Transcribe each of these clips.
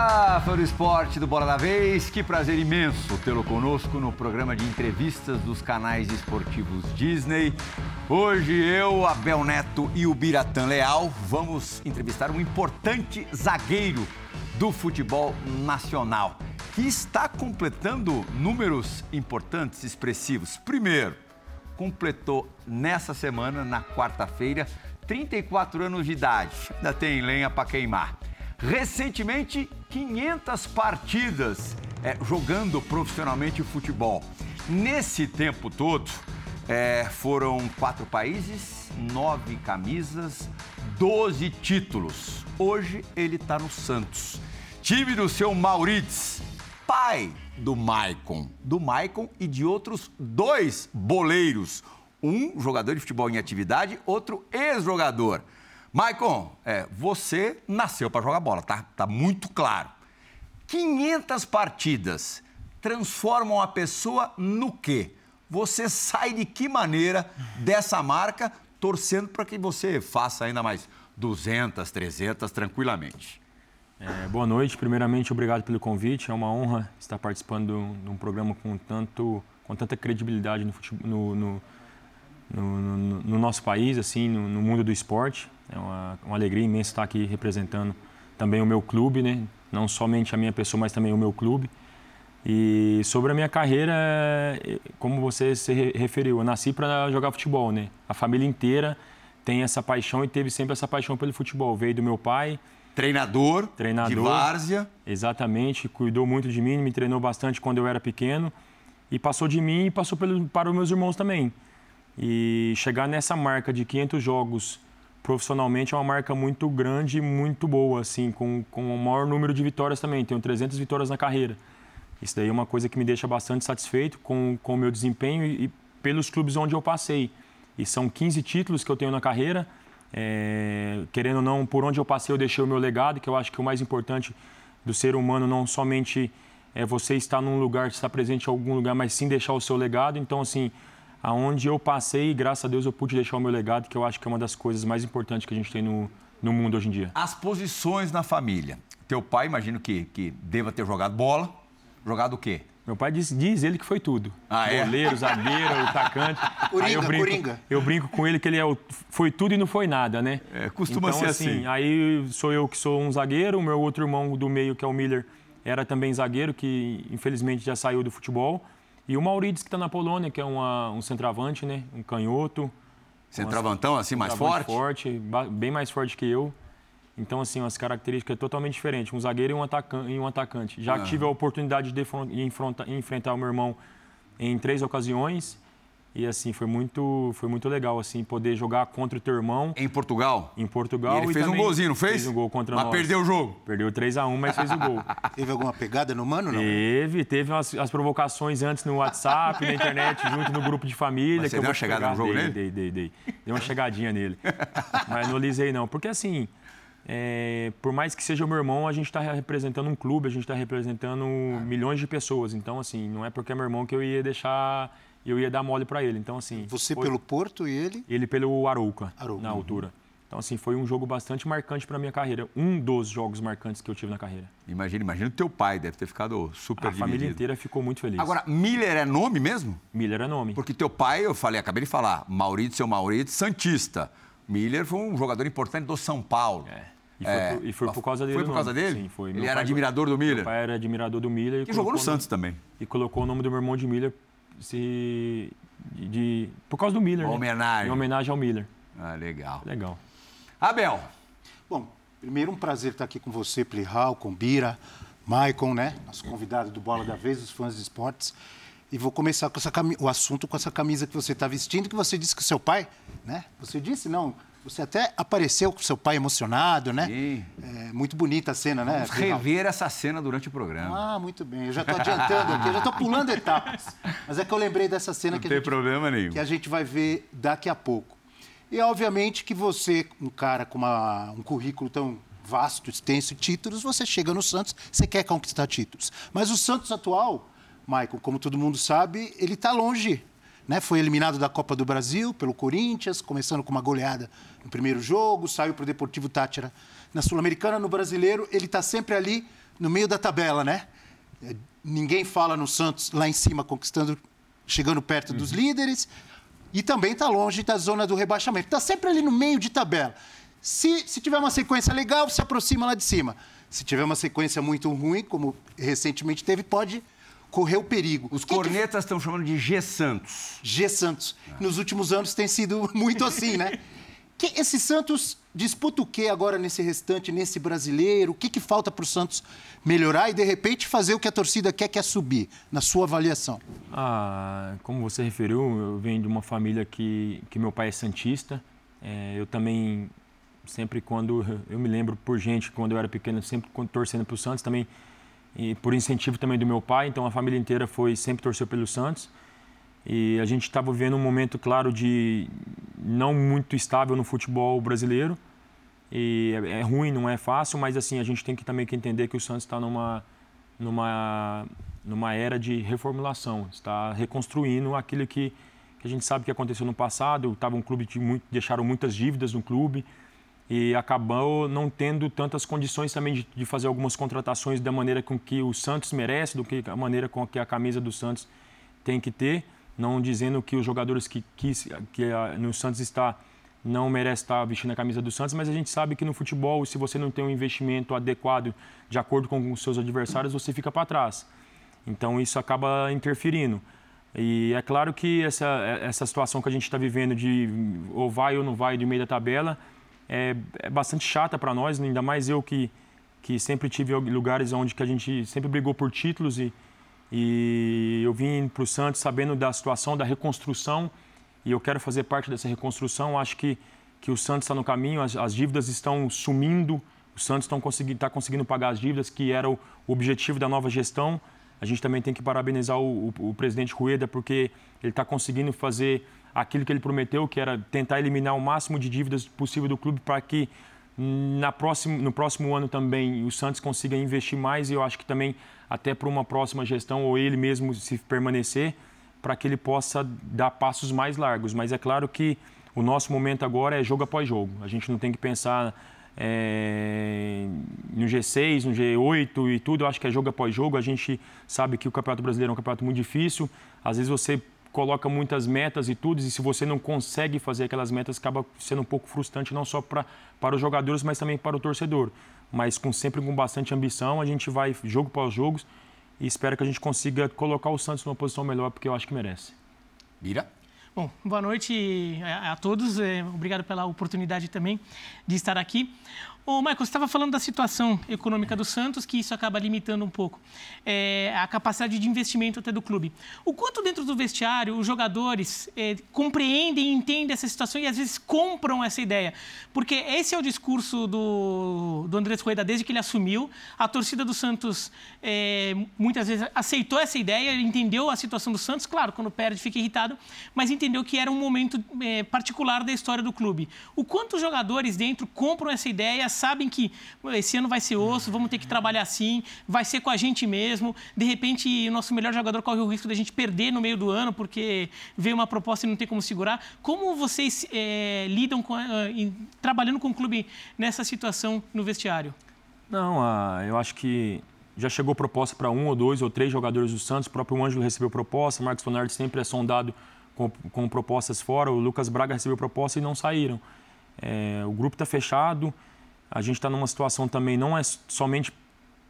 Olá, fã do esporte do Bola da Vez. Que prazer imenso tê-lo conosco no programa de entrevistas dos canais esportivos Disney. Hoje eu, Abel Neto e o Biratã Leal vamos entrevistar um importante zagueiro do futebol nacional que está completando números importantes, expressivos. Primeiro, completou nessa semana, na quarta-feira, 34 anos de idade. Ainda tem lenha para queimar. Recentemente, 500 partidas é, jogando profissionalmente futebol. Nesse tempo todo, é, foram quatro países, nove camisas, 12 títulos. Hoje ele está no Santos. Time do seu Maurits, pai do Maicon. Do Maicon e de outros dois boleiros. Um jogador de futebol em atividade, outro ex-jogador. Maicon, é, você nasceu para jogar bola, tá? Tá muito claro. 500 partidas transformam a pessoa no quê? Você sai de que maneira dessa marca, torcendo para que você faça ainda mais 200, 300 tranquilamente? É, boa noite. Primeiramente, obrigado pelo convite. É uma honra estar participando de um programa com, tanto, com tanta credibilidade no, futebol, no, no, no, no nosso país, assim, no, mundo do esporte. É uma, uma, alegria imensa estar aqui representando também o meu clube, né? Não somente a minha pessoa, mas também o meu clube. E sobre a minha carreira, é, como você se referiu, eu nasci para jogar futebol, né? A família inteira tem essa paixão e teve sempre essa paixão pelo futebol. Veio do meu pai. Treinador, Treinador de várzea. Exatamente, cuidou muito de mim, me treinou bastante quando eu era pequeno. E passou de mim e passou pelo, para os meus irmãos também. E chegar nessa marca de 500 jogos profissionalmente é uma marca muito grande e muito boa, assim, com, com o maior número de vitórias também. Tenho 300 vitórias na carreira. Isso daí é uma coisa que me deixa bastante satisfeito com, com o meu desempenho e, e pelos clubes onde eu passei. E são 15 títulos que eu tenho na carreira. É, querendo ou não, por onde eu passei, eu deixei o meu legado, que eu acho que o mais importante do ser humano não somente é você estar num lugar, estar presente em algum lugar, mas sim deixar o seu legado. Então, assim, aonde eu passei, graças a Deus eu pude deixar o meu legado, que eu acho que é uma das coisas mais importantes que a gente tem no, no mundo hoje em dia. As posições na família. Teu pai, imagino que, que deva ter jogado bola. Jogado o quê? Meu pai diz, diz ele que foi tudo. Ah, é? Goleiro, zagueiro, atacante. Coringa, eu brinco, Coringa. Eu brinco com ele que ele é o, foi tudo e não foi nada, né? É, costuma então, ser assim, assim. Aí sou eu que sou um zagueiro, o meu outro irmão do meio, que é o Miller, era também zagueiro, que infelizmente já saiu do futebol. E o Maurides, que está na Polônia, que é uma, um centroavante, né? Um canhoto. Centroavantão, assim, mais forte? forte, bem mais forte que eu. Então, assim, umas características totalmente diferentes. Um zagueiro e um atacante. E um atacante. Já tive a oportunidade de enfrentar o meu irmão em três ocasiões. E assim, foi muito, foi muito legal, assim, poder jogar contra o teu irmão. Em Portugal? Em Portugal. E ele fez um golzinho, não fez? Fez um gol contra mas nós. Mas perdeu o jogo? Perdeu 3x1, mas fez o gol. Teve alguma pegada no mano, não? Teve, teve umas, as provocações antes no WhatsApp, na internet, junto no grupo de família. Mas você que deu uma chegada no jogo dei, nele? Dei, dei, dei. Dei uma chegadinha nele. Mas não lisei, não. Porque assim, é, por mais que seja o meu irmão, a gente está representando um clube, a gente está representando ah. milhões de pessoas. Então, assim, não é porque é meu irmão que eu ia deixar eu ia dar mole para ele. Então, assim. Você foi... pelo Porto e ele? Ele pelo Arouca, Arouca. na altura. Então, assim, foi um jogo bastante marcante para minha carreira. Um dos jogos marcantes que eu tive na carreira. Imagina, imagina o teu pai, deve ter ficado super A dividido. família inteira ficou muito feliz. Agora, Miller é nome mesmo? Miller é nome. Porque teu pai, eu falei, acabei de falar, Maurício, seu Maurício, Santista. Miller foi um jogador importante do São Paulo. É. E foi, é, por, e foi por causa dele. Foi por causa dele? Sim, foi. Ele era admirador do Miller? Meu pai era admirador do Miller. E, jogou no Santos também. E colocou o nome do meu irmão de Miller se, de, de, por causa do Miller. Uma né? homenagem. Em homenagem ao Miller. Ah, legal. Legal. Abel. Bom, primeiro um prazer estar aqui com você, Plihal, com Bira, Maicon, né? Nosso convidado do Bola da Vez, os fãs de esportes. E vou começar com essa cam... o assunto com essa camisa que você está vestindo, que você disse que o seu pai, né? Você disse, não, você até apareceu com seu pai emocionado, né? Sim. É, muito bonita a cena, né? Vamos rever essa cena durante o programa. Ah, muito bem. Eu já estou adiantando aqui, eu já estou pulando etapas. Mas é que eu lembrei dessa cena Não que, tem a gente, problema nenhum. que a gente vai ver daqui a pouco. E, obviamente, que você, um cara com uma, um currículo tão vasto, extenso de títulos, você chega no Santos, você quer conquistar títulos. Mas o Santos atual, Michael, como todo mundo sabe, ele está longe né? Foi eliminado da Copa do Brasil pelo Corinthians, começando com uma goleada no primeiro jogo, saiu para o Deportivo Tátira na Sul-Americana. No Brasileiro, ele está sempre ali no meio da tabela, né? Ninguém fala no Santos lá em cima, conquistando, chegando perto uhum. dos líderes. E também está longe da zona do rebaixamento. Está sempre ali no meio de tabela. Se, se tiver uma sequência legal, se aproxima lá de cima. Se tiver uma sequência muito ruim, como recentemente teve, pode correr o perigo. Os que cornetas estão que... chamando de G Santos. G Santos. Ah. Nos últimos anos tem sido muito assim, né? que esse Santos disputa o que agora nesse restante, nesse brasileiro? O que, que falta para o Santos melhorar e, de repente, fazer o que a torcida quer, que é subir, na sua avaliação? Ah, como você referiu, eu venho de uma família que, que meu pai é Santista. É, eu também, sempre quando. Eu me lembro por gente, quando eu era pequeno, sempre torcendo para o Santos, também e por incentivo também do meu pai, então a família inteira foi sempre torceu pelo Santos. E a gente estava vivendo um momento, claro, de não muito estável no futebol brasileiro. E é, é, ruim, não é fácil, mas assim a gente tem que também que entender que o Santos está numa numa numa era de reformulação, está reconstruindo aquilo que, que a gente sabe que aconteceu no passado. Tava um clube que muito, deixaram muitas dívidas no clube e acabou não tendo tantas condições também de, de, fazer algumas contratações da maneira com que o Santos merece, do que a maneira com que a camisa do Santos tem que ter, não dizendo que os jogadores que, que, que a, no Santos está não merece estar vestindo a camisa do Santos, mas a gente sabe que no futebol, se você não tem um investimento adequado de acordo com os seus adversários, você fica para trás. Então isso acaba interferindo. E é claro que essa, essa situação que a gente está vivendo de ou vai ou não vai de meio da tabela, é, é bastante chata para nós, ainda mais eu que, que sempre tive lugares onde que a gente sempre brigou por títulos e, e eu vim para o Santos sabendo da situação, da reconstrução e eu quero fazer parte dessa reconstrução. Acho que, que o Santos está no caminho, as, as, dívidas estão sumindo, o Santos está conseguindo, tá conseguindo pagar as dívidas, que era o, o objetivo da nova gestão. A gente também tem que parabenizar o, o, o presidente Rueda, porque ele está conseguindo fazer aquilo que ele prometeu, que era tentar eliminar o máximo de dívidas possível do clube para que na próximo, no próximo ano também o Santos consiga investir mais e eu acho que também até para uma próxima gestão ou ele mesmo se permanecer para que ele possa dar passos mais largos. Mas é claro que o nosso momento agora é jogo após jogo. A gente não tem que pensar é, no G6, no G8 e tudo. Eu acho que é jogo após jogo. A gente sabe que o Campeonato Brasileiro é um campeonato muito difícil. Às vezes você coloca muitas metas e tudo, e se você não consegue fazer aquelas metas, acaba sendo um pouco frustrante, não só pra, para os jogadores, mas também para o torcedor. Mas com, sempre com bastante ambição, a gente vai jogo após jogo e espero que a gente consiga colocar o Santos numa posição melhor, porque eu acho que merece. Mira? Bom, boa noite a, a todos. É, obrigado pela oportunidade também de estar aqui. Ô, Michael, você estava falando da situação econômica do Santos, que isso acaba limitando um pouco é, a capacidade de investimento até do clube. O quanto dentro do vestiário os jogadores é, compreendem e entendem essa situação e às vezes compram essa ideia? Porque esse é o discurso do, do Andrés Rueda desde que ele assumiu. A torcida do Santos é, muitas vezes aceitou essa ideia, entendeu a situação do Santos, claro, quando perde fica irritado, mas entendeu que era um momento é, particular da história do clube. O quanto os jogadores dentro compram essa ideia, sabem que esse ano vai ser osso, vamos ter que trabalhar assim, vai ser com a gente mesmo. De repente, o nosso melhor jogador corre o risco de a gente perder no meio do ano porque veio uma proposta e não tem como segurar. Como vocês é, lidam com, uh, trabalhando com o clube nessa situação no vestiário? Não, uh, eu acho que já chegou proposta para um ou dois ou três jogadores do Santos. O próprio Ângelo recebeu proposta, o Marcos Leonardo sempre é sondado com, com, propostas fora. O Lucas Braga recebeu proposta e não saíram. É, o grupo está fechado. A gente está numa situação também, não é somente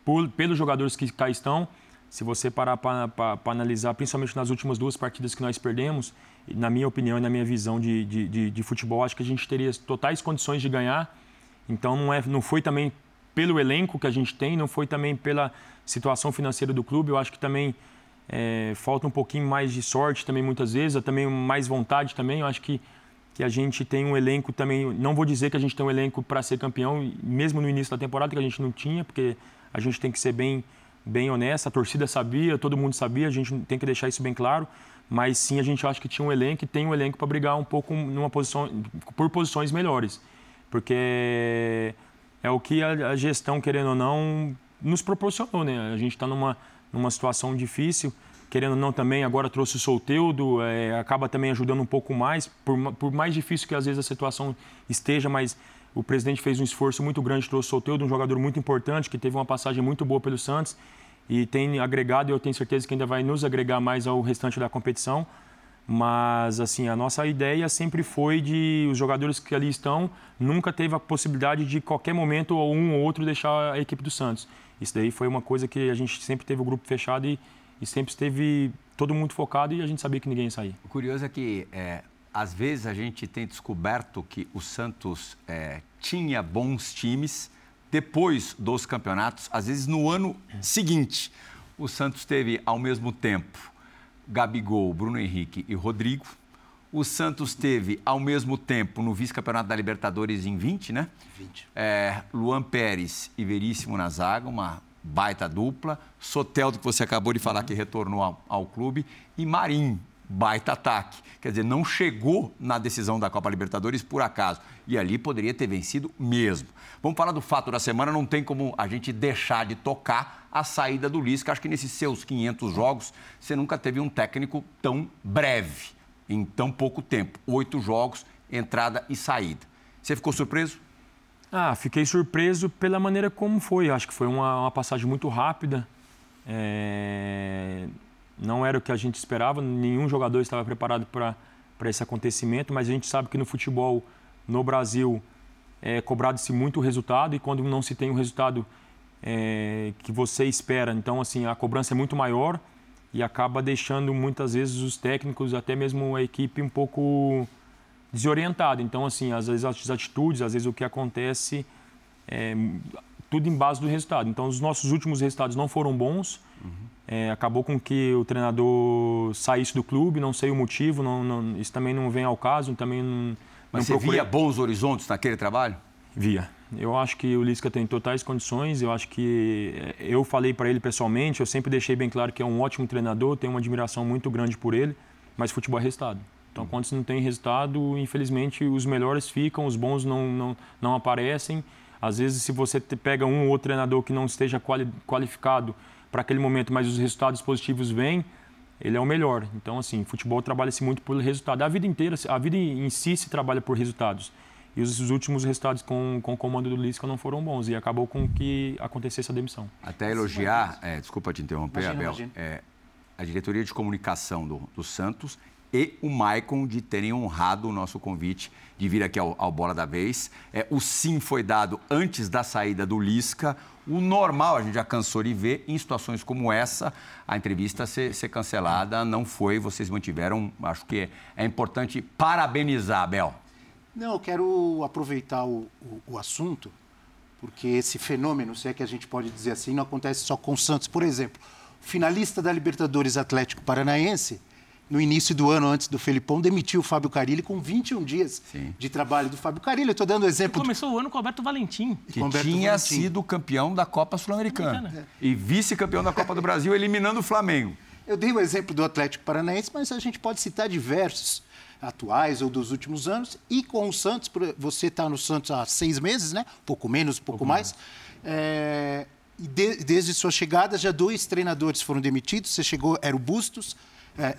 por, pelos jogadores que cá estão. Se você parar para analisar, principalmente nas últimas duas partidas que nós perdemos, na minha opinião e na minha visão de, de, de, de futebol, acho que a gente teria totais condições de ganhar. Então não, é, não foi também pelo elenco que a gente tem, não foi também pela situação financeira do clube. Eu acho que também é, falta um pouquinho mais de sorte também muitas vezes, também mais vontade também. Eu acho que que a gente tem um elenco também. Não vou dizer que a gente tem um elenco para ser campeão, mesmo no início da temporada, que a gente não tinha, porque a gente tem que ser bem, bem honesto. A torcida sabia, todo mundo sabia, a gente tem que deixar isso bem claro. Mas sim, a gente acha que tinha um elenco e tem um elenco para brigar um pouco numa posição, por posições melhores. Porque é o que a, gestão, querendo ou não, nos proporcionou. Né? A gente está numa, numa situação difícil querendo ou não também, agora trouxe o Solteudo, é, acaba também ajudando um pouco mais, por, por mais difícil que às vezes a situação esteja, mas o presidente fez um esforço muito grande, trouxe o Soteldo, um jogador muito importante, que teve uma passagem muito boa pelo Santos e tem agregado, e eu tenho certeza que ainda vai nos agregar mais ao restante da competição. Mas, assim, a nossa ideia sempre foi de os jogadores que ali estão nunca teve a possibilidade de qualquer momento um ou outro deixar a equipe do Santos. Isso daí foi uma coisa que a gente sempre teve o grupo fechado e, e sempre esteve todo mundo focado e a gente sabia que ninguém ia sair. O curioso é que, é, às vezes, a gente tem descoberto que o Santos é, tinha bons times depois dos campeonatos, às vezes no ano seguinte. O Santos teve, ao mesmo tempo, Gabigol, Bruno Henrique e Rodrigo. O Santos teve, ao mesmo tempo, no vice-campeonato da Libertadores em 20, né? 20. É, Luan Pérez e Veríssimo na zaga, uma baita dupla. Soteldo, que você acabou de falar que retornou ao, ao clube. E Marim, baita ataque. Quer dizer, não chegou na decisão da Copa Libertadores por acaso. E ali poderia ter vencido mesmo. Vamos falar do fato da semana, não tem como a gente deixar de tocar a saída do Lisca. Acho que nesses seus 500 jogos, você nunca teve um técnico tão breve, em tão pouco tempo. Oito jogos, entrada e saída. Você ficou surpreso? Ah, fiquei surpreso pela maneira como foi. Acho que foi uma, uma passagem muito rápida. É... Não era o que a gente esperava, nenhum jogador estava preparado para esse acontecimento, mas a gente sabe que no futebol, no Brasil, é cobrado-se muito o resultado e quando não se tem o resultado é, que você espera, então assim a cobrança é muito maior e acaba deixando muitas vezes os técnicos, até mesmo a equipe, um pouco desorientada. Então assim, às vezes as atitudes, às vezes o que acontece, é, tudo em base do resultado. Então os nossos últimos resultados não foram bons. Uhum. É, acabou com que o treinador saísse do clube, não sei o motivo, não, não, isso também não vem ao caso, também não. Mas não você procurei... via bons horizontes naquele trabalho? Via. Eu acho que o Lisca tem totais condições. Eu acho que eh, eu falei para ele pessoalmente. Eu sempre deixei bem claro que é um ótimo treinador. Tenho uma admiração muito grande por ele. Mas futebol é resultado. Então, quando você não tem resultado, infelizmente os melhores ficam, os bons não não, não aparecem. Às vezes, se você pega um ou outro treinador que não esteja quali qualificado para aquele momento, mas os resultados positivos vêm, ele é o melhor. Então, assim, futebol trabalha-se muito por resultado. A vida inteira, a vida em si se trabalha por resultados. E os, os últimos resultados com, com o comando do Lisca não foram bons e acabou com que acontecesse a demissão. Até elogiar, é, desculpa te interromper, imagina, Abel, imagina. É, a diretoria de comunicação do, do Santos e o Maicon de terem honrado o nosso convite de vir aqui ao, ao Bola da Vez. É, o sim foi dado antes da saída do Lisca. O normal, a gente já cansou de ver, em situações como essa, a entrevista ser, ser cancelada. Não foi, vocês mantiveram. Acho que é, é importante parabenizar, Abel. Não, eu quero aproveitar o, o, o, assunto, porque esse fenômeno, se é que a gente pode dizer assim, não acontece só com o Santos. Por exemplo, finalista da Libertadores Atlético Paranaense, no início do ano, antes do Felipão, demitiu o Fábio Carilli com 21 dias Sim. de trabalho do Fábio Carilli. Eu estou dando exemplo. começou do... o ano com o Alberto Valentim. Que Alberto tinha Valentim. sido campeão da Copa Sul-Americana. É. E vice-campeão da Copa do Brasil, eliminando o Flamengo. Eu dei o exemplo do Atlético Paranaense, mas a gente pode citar diversos atuais ou dos últimos anos. E com o Santos, você está no Santos há seis meses, né? Pouco menos, pouco, pouco mais. É, e de, desde sua chegada, já dois treinadores foram demitidos. Você chegou, era o Bustos, é,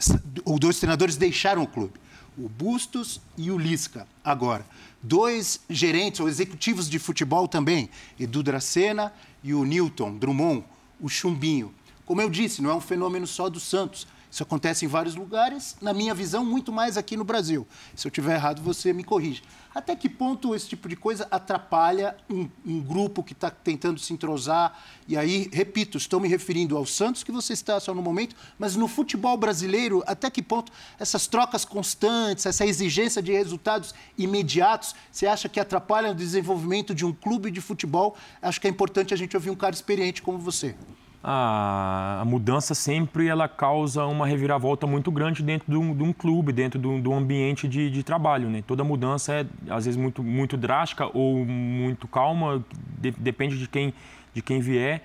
dois treinadores deixaram o clube. O Bustos e o Lisca, agora. Dois gerentes ou executivos de futebol também, Edu Dracena e o Newton Drummond, o Chumbinho. Como eu disse, não é um fenômeno só do Santos. Isso acontece em vários lugares, na minha visão, muito mais aqui no Brasil. Se eu estiver errado, você me corrige. Até que ponto esse tipo de coisa atrapalha um, um grupo que está tentando se entrosar? E aí, repito, estou me referindo ao Santos, que você está só no momento, mas no futebol brasileiro, até que ponto essas trocas constantes, essa exigência de resultados imediatos, você acha que atrapalham o desenvolvimento de um clube de futebol? Acho que é importante a gente ouvir um cara experiente como você a, a, mudança sempre ela causa uma reviravolta muito grande dentro de um, de um clube, dentro do, do ambiente de, de, trabalho. Né? Toda mudança é, às vezes, muito, muito drástica ou muito calma, de, depende de quem, de quem vier.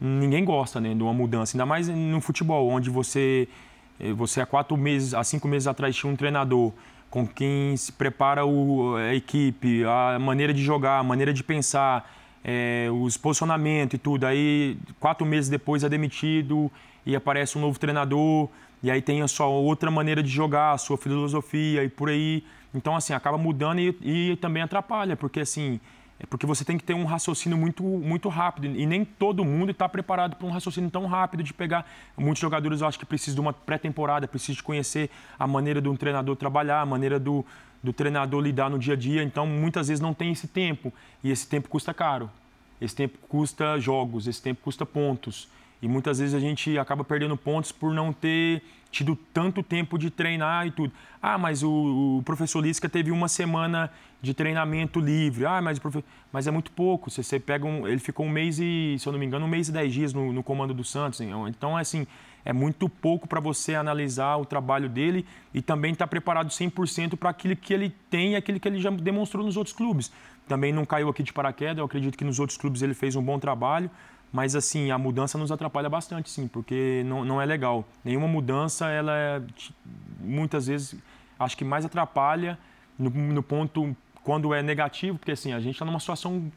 Ninguém gosta né, de uma mudança, ainda mais no futebol, onde você, eh, você há quatro meses, há cinco meses atrás tinha um treinador com quem se prepara o, a equipe, a maneira de jogar, a maneira de pensar, é, os posicionamentos e tudo. Aí, quatro meses depois, é demitido e aparece um novo treinador. E aí tem a sua outra maneira de jogar, a sua filosofia e por aí. Então, assim, acaba mudando e, e também atrapalha, porque assim, é porque você tem que ter um raciocínio muito, muito rápido. E nem todo mundo está preparado para um raciocínio tão rápido de pegar. Muitos jogadores eu acho que precisam de uma pré-temporada, precisam de conhecer a maneira de um treinador trabalhar, a maneira do, do treinador lidar no dia a dia. Então, muitas vezes não tem esse tempo. E esse tempo custa caro. Esse tempo custa jogos, esse tempo custa pontos. E muitas vezes a gente acaba perdendo pontos por não ter tido tanto tempo de treinar e tudo. Ah, mas o, o professor Lisca teve uma semana de treinamento livre. Ah, mas, profe... mas é muito pouco. Você, você pega um, ele ficou um mês e, se eu não me engano, um mês e dez dias no, no comando do Santos. Então, assim, é muito pouco para você analisar o trabalho dele e também estar tá preparado 100% para aquilo que ele tem e aquilo que ele já demonstrou nos outros clubes. Também não caiu aqui de paraquedas, eu acredito que nos outros clubes ele fez um bom trabalho, mas assim, a mudança nos atrapalha bastante, sim, porque não, não é legal. Nenhuma mudança, ela é, muitas vezes, acho que mais atrapalha no, no ponto quando é negativo, porque assim, a gente está numa situação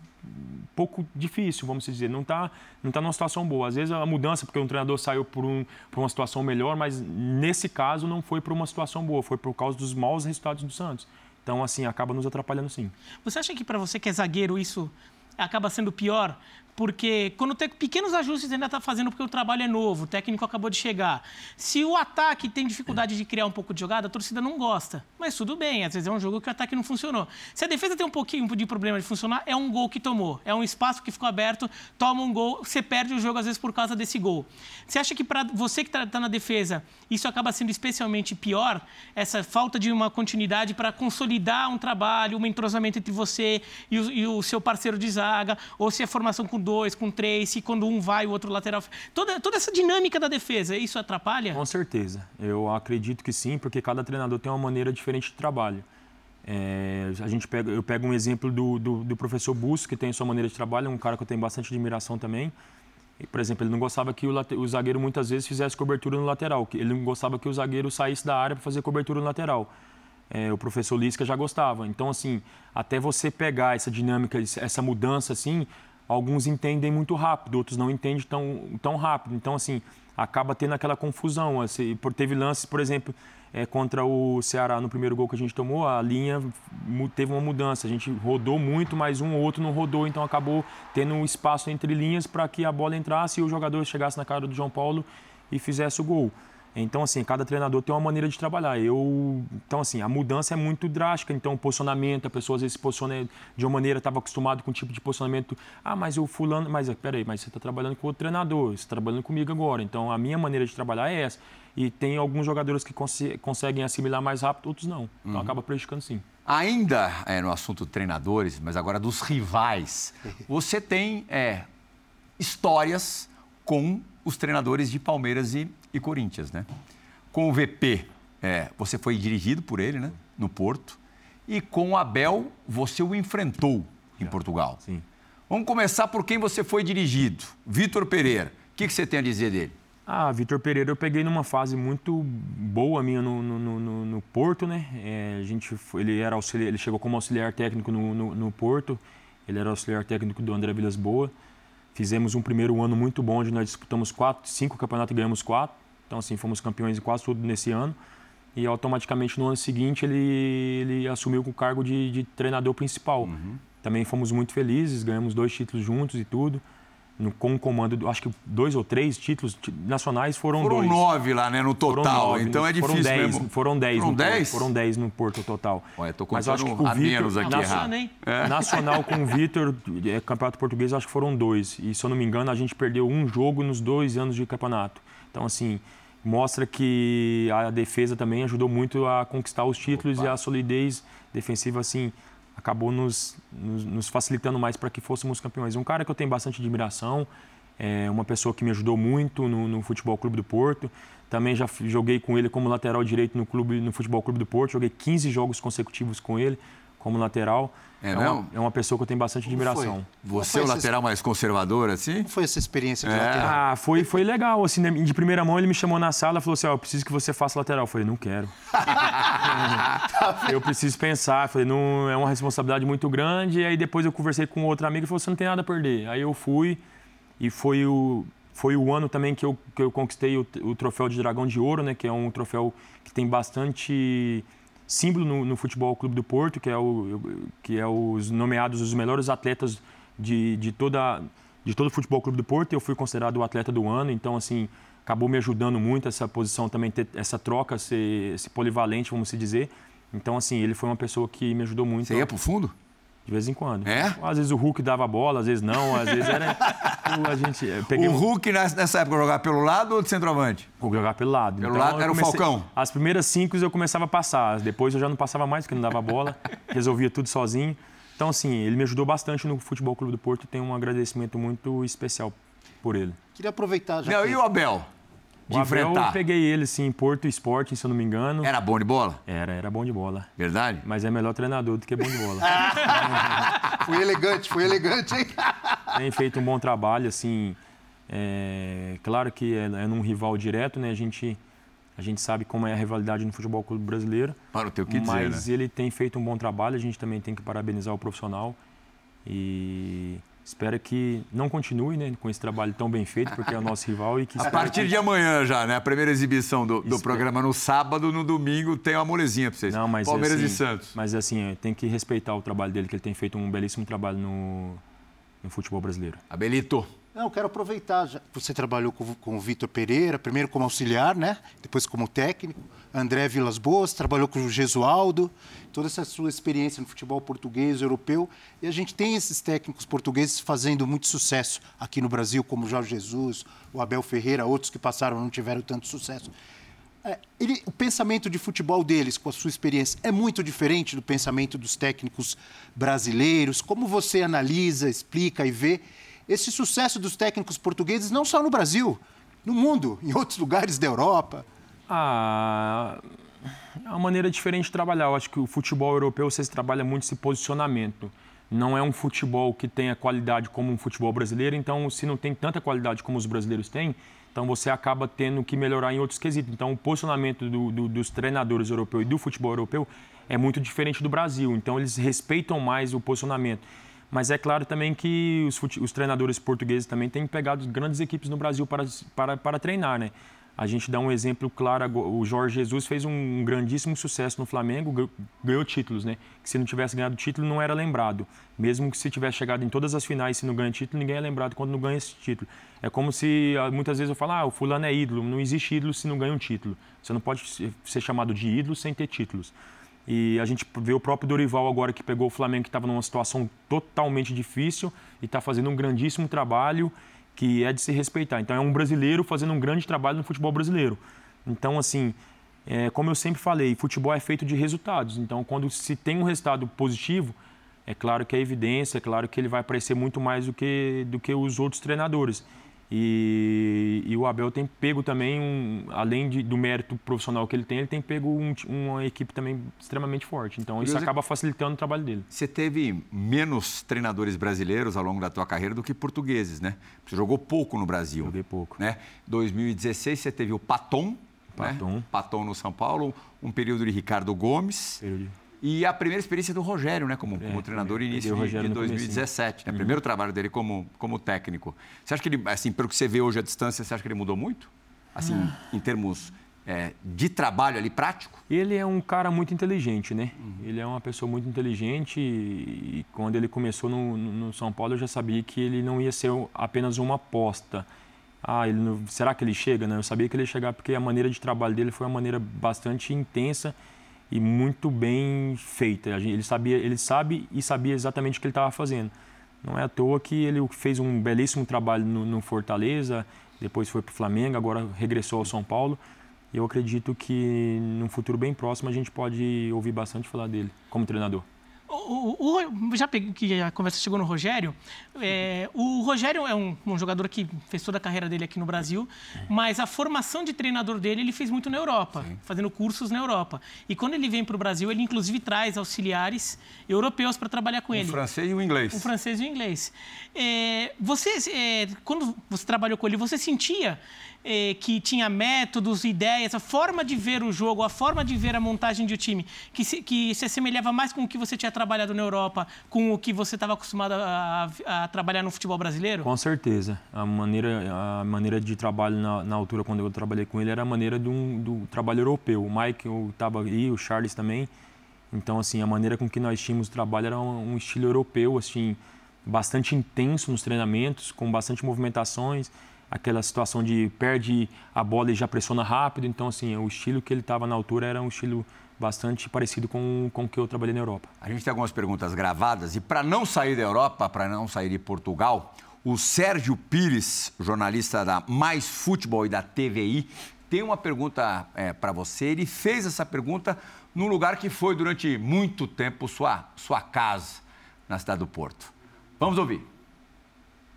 pouco difícil, vamos dizer, não está não tá numa situação boa. Às vezes a mudança, porque um treinador saiu por, um, por uma situação melhor, mas nesse caso não foi por uma situação boa, foi por causa dos maus resultados do Santos. Então, assim, acaba nos atrapalhando sim. Você acha que para você que é zagueiro isso acaba sendo pior? Porque quando tem pequenos ajustes ainda está fazendo porque o trabalho é novo, o técnico acabou de chegar. Se o ataque tem dificuldade de criar um pouco de jogada, a torcida não gosta. Mas tudo bem, às vezes é um jogo que o ataque não funcionou. Se a defesa tem um pouquinho de problema de funcionar, é um gol que tomou. É um espaço que ficou aberto, toma um gol, você perde o jogo às vezes por causa desse gol. Você acha que para você que está tá na defesa, isso acaba sendo especialmente pior? Essa falta de uma continuidade para consolidar um trabalho, um entrosamento entre você e o, e o seu parceiro de zaga, ou se a formação com dois, com três, se quando um vai, o outro lateral. Toda, toda essa dinâmica da defesa, isso atrapalha? Com certeza. Eu acredito que sim, porque cada treinador tem uma maneira diferente de trabalho. É, a gente pega, eu pego um exemplo do, do, do professor Bus, que tem sua maneira de trabalho, é um cara que eu tenho bastante admiração também. E, por exemplo, ele não gostava que o, o, zagueiro muitas vezes fizesse cobertura no lateral. Ele não gostava que o zagueiro saísse da área para fazer cobertura no lateral. É, o professor Lisca já gostava. Então, assim, até você pegar essa dinâmica, essa mudança, assim, alguns entendem muito rápido, outros não entendem tão, tão rápido. Então, assim, acaba tendo aquela confusão. Assim, teve lances, por exemplo, é, contra o Ceará no primeiro gol que a gente tomou, a linha teve uma mudança. A gente rodou muito, mas um ou outro não rodou, então acabou tendo um espaço entre linhas para que a bola entrasse e o jogador chegasse na cara do João Paulo e fizesse o gol. Então, assim, cada treinador tem uma maneira de trabalhar. Eu, então, assim, a mudança é muito drástica. Então, o posicionamento, a pessoa às vezes se posiciona de uma maneira, estava acostumado com um tipo de posicionamento. Ah, mas o fulano, mas peraí, mas você está trabalhando com outro treinador, você está trabalhando comigo agora. Então, a minha maneira de trabalhar é essa. E tem alguns jogadores que cons conseguem assimilar mais rápido, outros não. Então, uhum. acaba prejudicando sim. Ainda é, no assunto treinadores, mas agora dos rivais, você tem é, histórias com os treinadores de Palmeiras e, e Corinthians, né? Com o VP, é, você foi dirigido por ele, né? No Porto. E com o Abel, você o enfrentou em Portugal. Sim. Vamos começar por quem você foi dirigido. Vitor Pereira. O que, que você tem a dizer dele? Ah, Vitor Pereira eu peguei numa fase muito boa minha no, no, no, no Porto, né? É, a gente, ele, era auxiliar, ele chegou como auxiliar técnico no, no, Porto, ele era auxiliar técnico do André Vilas Boa. Fizemos um primeiro ano muito bom, onde nós disputamos quatro, cinco campeonatos e ganhamos quatro. Então, assim, fomos campeões em quase tudo nesse ano. E automaticamente no ano seguinte ele, ele assumiu o cargo de, de treinador principal. Uhum. Também fomos muito felizes, ganhamos dois títulos juntos e tudo no, com o comando, acho que dois ou três títulos nacionais foram, foram dois. Foram nove lá, né, no total. Nove, então é difícil foram dez, mesmo. Foram dez. Foram no dez? Porto, foram dez no Porto total. Olha, tô Mas acho que com o Vitor, aqui nacional, é. nacional com o Vitor, é, campeonato português, acho que foram dois. E se eu não me engano, a gente perdeu um jogo nos dois anos de campeonato. Então, assim, mostra que a defesa também ajudou muito a conquistar os títulos Opa. e a solidez defensiva, assim, acabou nos, nos, nos facilitando mais para que fôssemos campeões. Um cara que eu tenho bastante admiração, é uma pessoa que me ajudou muito no, no, Futebol Clube do Porto. Também já joguei com ele como lateral direito no, clube, no Futebol Clube do Porto. Joguei 15 jogos consecutivos com ele como lateral. É, é, uma, é uma pessoa que eu tenho bastante admiração. Você é o lateral mais conservador, assim? Como foi essa experiência de é. lateral? Ah, foi, foi legal. Assim, né, de primeira mão, ele me chamou na sala e falou assim: oh, eu preciso que você faça lateral. Eu falei: não quero. eu preciso pensar. Eu falei: não, é uma responsabilidade muito grande. E aí depois eu conversei com outro amigo e falou: você não tem nada a perder. Aí eu fui. E foi o, foi o ano também que eu, que eu conquistei o, o troféu de Dragão de Ouro, né? Que é um troféu que tem bastante símbolo no, no, futebol clube do Porto, que é, o, que é os nomeados os melhores atletas de, de, toda, de todo o futebol clube do Porto. Eu fui considerado o atleta do ano, então assim acabou me ajudando muito essa posição também ter essa troca, ser, ser polivalente, vamos se dizer. Então assim ele foi uma pessoa que me ajudou muito. Você ia pro fundo? De vez em quando. É? Às vezes o Hulk dava bola, às vezes não, às vezes era. a gente, peguei... O Hulk nessa época jogava pelo lado ou de centroavante? Jogava pelo lado. Pelo então, lado era comecei... o Falcão? As primeiras cinco eu começava a passar, depois eu já não passava mais porque não dava bola, resolvia tudo sozinho. Então, assim, ele me ajudou bastante no Futebol Clube do Porto, tenho um agradecimento muito especial por ele. Queria aproveitar já. Não, que... E o Abel? De o Abel, enfrentar. Eu peguei ele, sim, em Porto Esporte, se eu não me engano. Era bom de bola? Era, era bom de bola. Verdade? Mas é melhor treinador do que bom de bola. foi elegante, foi elegante, hein? Tem feito um bom trabalho, assim. É, claro que é, é num rival direto, né? A gente, a gente sabe como é a rivalidade no futebol clube brasileiro. Para o teu que dizer, Mas né? ele tem feito um bom trabalho, a gente também tem que parabenizar o profissional. E Espero que não continue né, com esse trabalho tão bem feito, porque é o nosso rival e que... A partir que... de amanhã já, né? A primeira exibição do, do programa no sábado, no domingo tem uma molezinha para vocês. Não, mas Palmeiras assim, e Santos. Mas assim, tem que respeitar o trabalho dele, que ele tem feito um belíssimo trabalho no, no futebol brasileiro. Abelito. Não, eu quero aproveitar. Já, você trabalhou com, com o Vitor Pereira, primeiro como auxiliar, né? Depois como técnico. André Vilas Boas, trabalhou com o Gesualdo, toda essa sua experiência no futebol português, europeu. E a gente tem esses técnicos portugueses fazendo muito sucesso aqui no Brasil, como o Jorge Jesus, o Abel Ferreira, outros que passaram não tiveram tanto sucesso. É, ele, o pensamento de futebol deles, com a sua experiência, é muito diferente do pensamento dos técnicos brasileiros. Como você analisa, explica e vê esse sucesso dos técnicos portugueses, não só no Brasil, no mundo, em outros lugares da Europa? Ah, é uma maneira diferente de trabalhar. Eu acho que o futebol europeu você trabalha muito esse posicionamento. Não é um futebol que tenha qualidade como um futebol brasileiro, então se não tem tanta qualidade como os brasileiros têm, então você acaba tendo que melhorar em outros quesitos. Então o posicionamento do, do, dos treinadores europeus e do futebol europeu é muito diferente do Brasil. Então eles respeitam mais o posicionamento. Mas é claro também que os, os treinadores portugueses também têm pegado grandes equipes no Brasil para, para, para treinar, né? A gente dá um exemplo claro, o Jorge Jesus fez um grandíssimo sucesso no Flamengo, ganhou títulos, né? Que se não tivesse ganhado título não era lembrado. Mesmo que se tivesse chegado em todas as finais e não ganha título, ninguém é lembrado quando não ganha esse título. É como se ah, muitas vezes eu falo, ah, o fulano é ídolo. Não existe ídolo se não ganha um título. Você não pode ser chamado de ídolo sem ter títulos. E a gente vê o próprio Dorival agora que pegou o Flamengo que estava numa situação totalmente difícil e está fazendo um grandíssimo trabalho que é de se respeitar. Então é um brasileiro fazendo um grande trabalho no futebol brasileiro. Então assim, é, como eu sempre falei, futebol é feito de resultados. Então quando se tem um resultado positivo, é claro que é evidência, é claro que ele vai aparecer muito mais do que do que os outros treinadores. E, e, o Abel tem pego também, um, além de, do mérito profissional que ele tem, ele tem pego um, uma equipe também extremamente forte. Então Curioso isso acaba facilitando o trabalho dele. Você teve menos treinadores brasileiros ao longo da tua carreira do que portugueses, né? Você jogou pouco no Brasil. Joguei pouco. Né? 2016 você teve o Paton, Paton. Né? Paton no São Paulo, um período de Ricardo Gomes. Período e a primeira experiência do Rogério, né, como, é, como treinador início de, de 2017, né? Uhum. Primeiro trabalho dele como, como técnico. Você acha que ele, assim, pelo que você vê hoje à distância, você acha que ele mudou muito? Assim, ah. em termos é, de trabalho ali prático? Ele é um cara muito inteligente, né? Uhum. Ele é uma pessoa muito inteligente e, e quando ele começou no, no, São Paulo eu já sabia que ele não ia ser apenas uma aposta. Ah, ele não, será que ele chega? Né? Eu sabia que ele ia chegar porque a maneira de trabalho dele foi uma maneira bastante intensa e muito bem feita. Ele sabia, ele sabe e sabia exatamente o que ele estava fazendo. Não é à toa que ele fez um belíssimo trabalho no, no Fortaleza, depois foi para o Flamengo, agora regressou ao São Paulo. E eu acredito que num futuro bem próximo a gente pode ouvir bastante falar dele como treinador. O, o, já peguei, que a conversa chegou no Rogério. É, o Rogério é um, um, jogador que fez toda a carreira dele aqui no Brasil, mas a formação de treinador dele ele fez muito na Europa, Sim. fazendo cursos na Europa. E quando ele vem para o Brasil, ele inclusive traz auxiliares europeus para trabalhar com o ele. O francês e o inglês. O francês e o inglês. É, você, é, quando você trabalhou com ele, você sentia é, que tinha métodos, ideias, a forma de ver o jogo, a forma de ver a montagem de um time, que se, que se assemelhava mais com o que você tinha trabalhado na Europa com o que você estava acostumado a, a, a, trabalhar no futebol brasileiro? Com certeza. A maneira, a maneira de trabalho na, na altura, quando eu trabalhei com ele, era a maneira do, do trabalho europeu. O Mike estava aí, o Charles também. Então, assim, a maneira com que nós tínhamos o trabalho era um, um estilo europeu, assim, bastante intenso nos treinamentos, com bastante movimentações aquela situação de perde a bola e já pressiona rápido. Então, assim, o estilo que ele estava na altura era um estilo bastante parecido com, com o que eu trabalhei na Europa. A gente tem algumas perguntas gravadas e para não sair da Europa, para não sair de Portugal, o Sérgio Pires, jornalista da Mais Futebol e da TVI, tem uma pergunta é, para você. Ele fez essa pergunta num lugar que foi durante muito tempo sua, sua casa, na cidade do Porto. Vamos ouvir.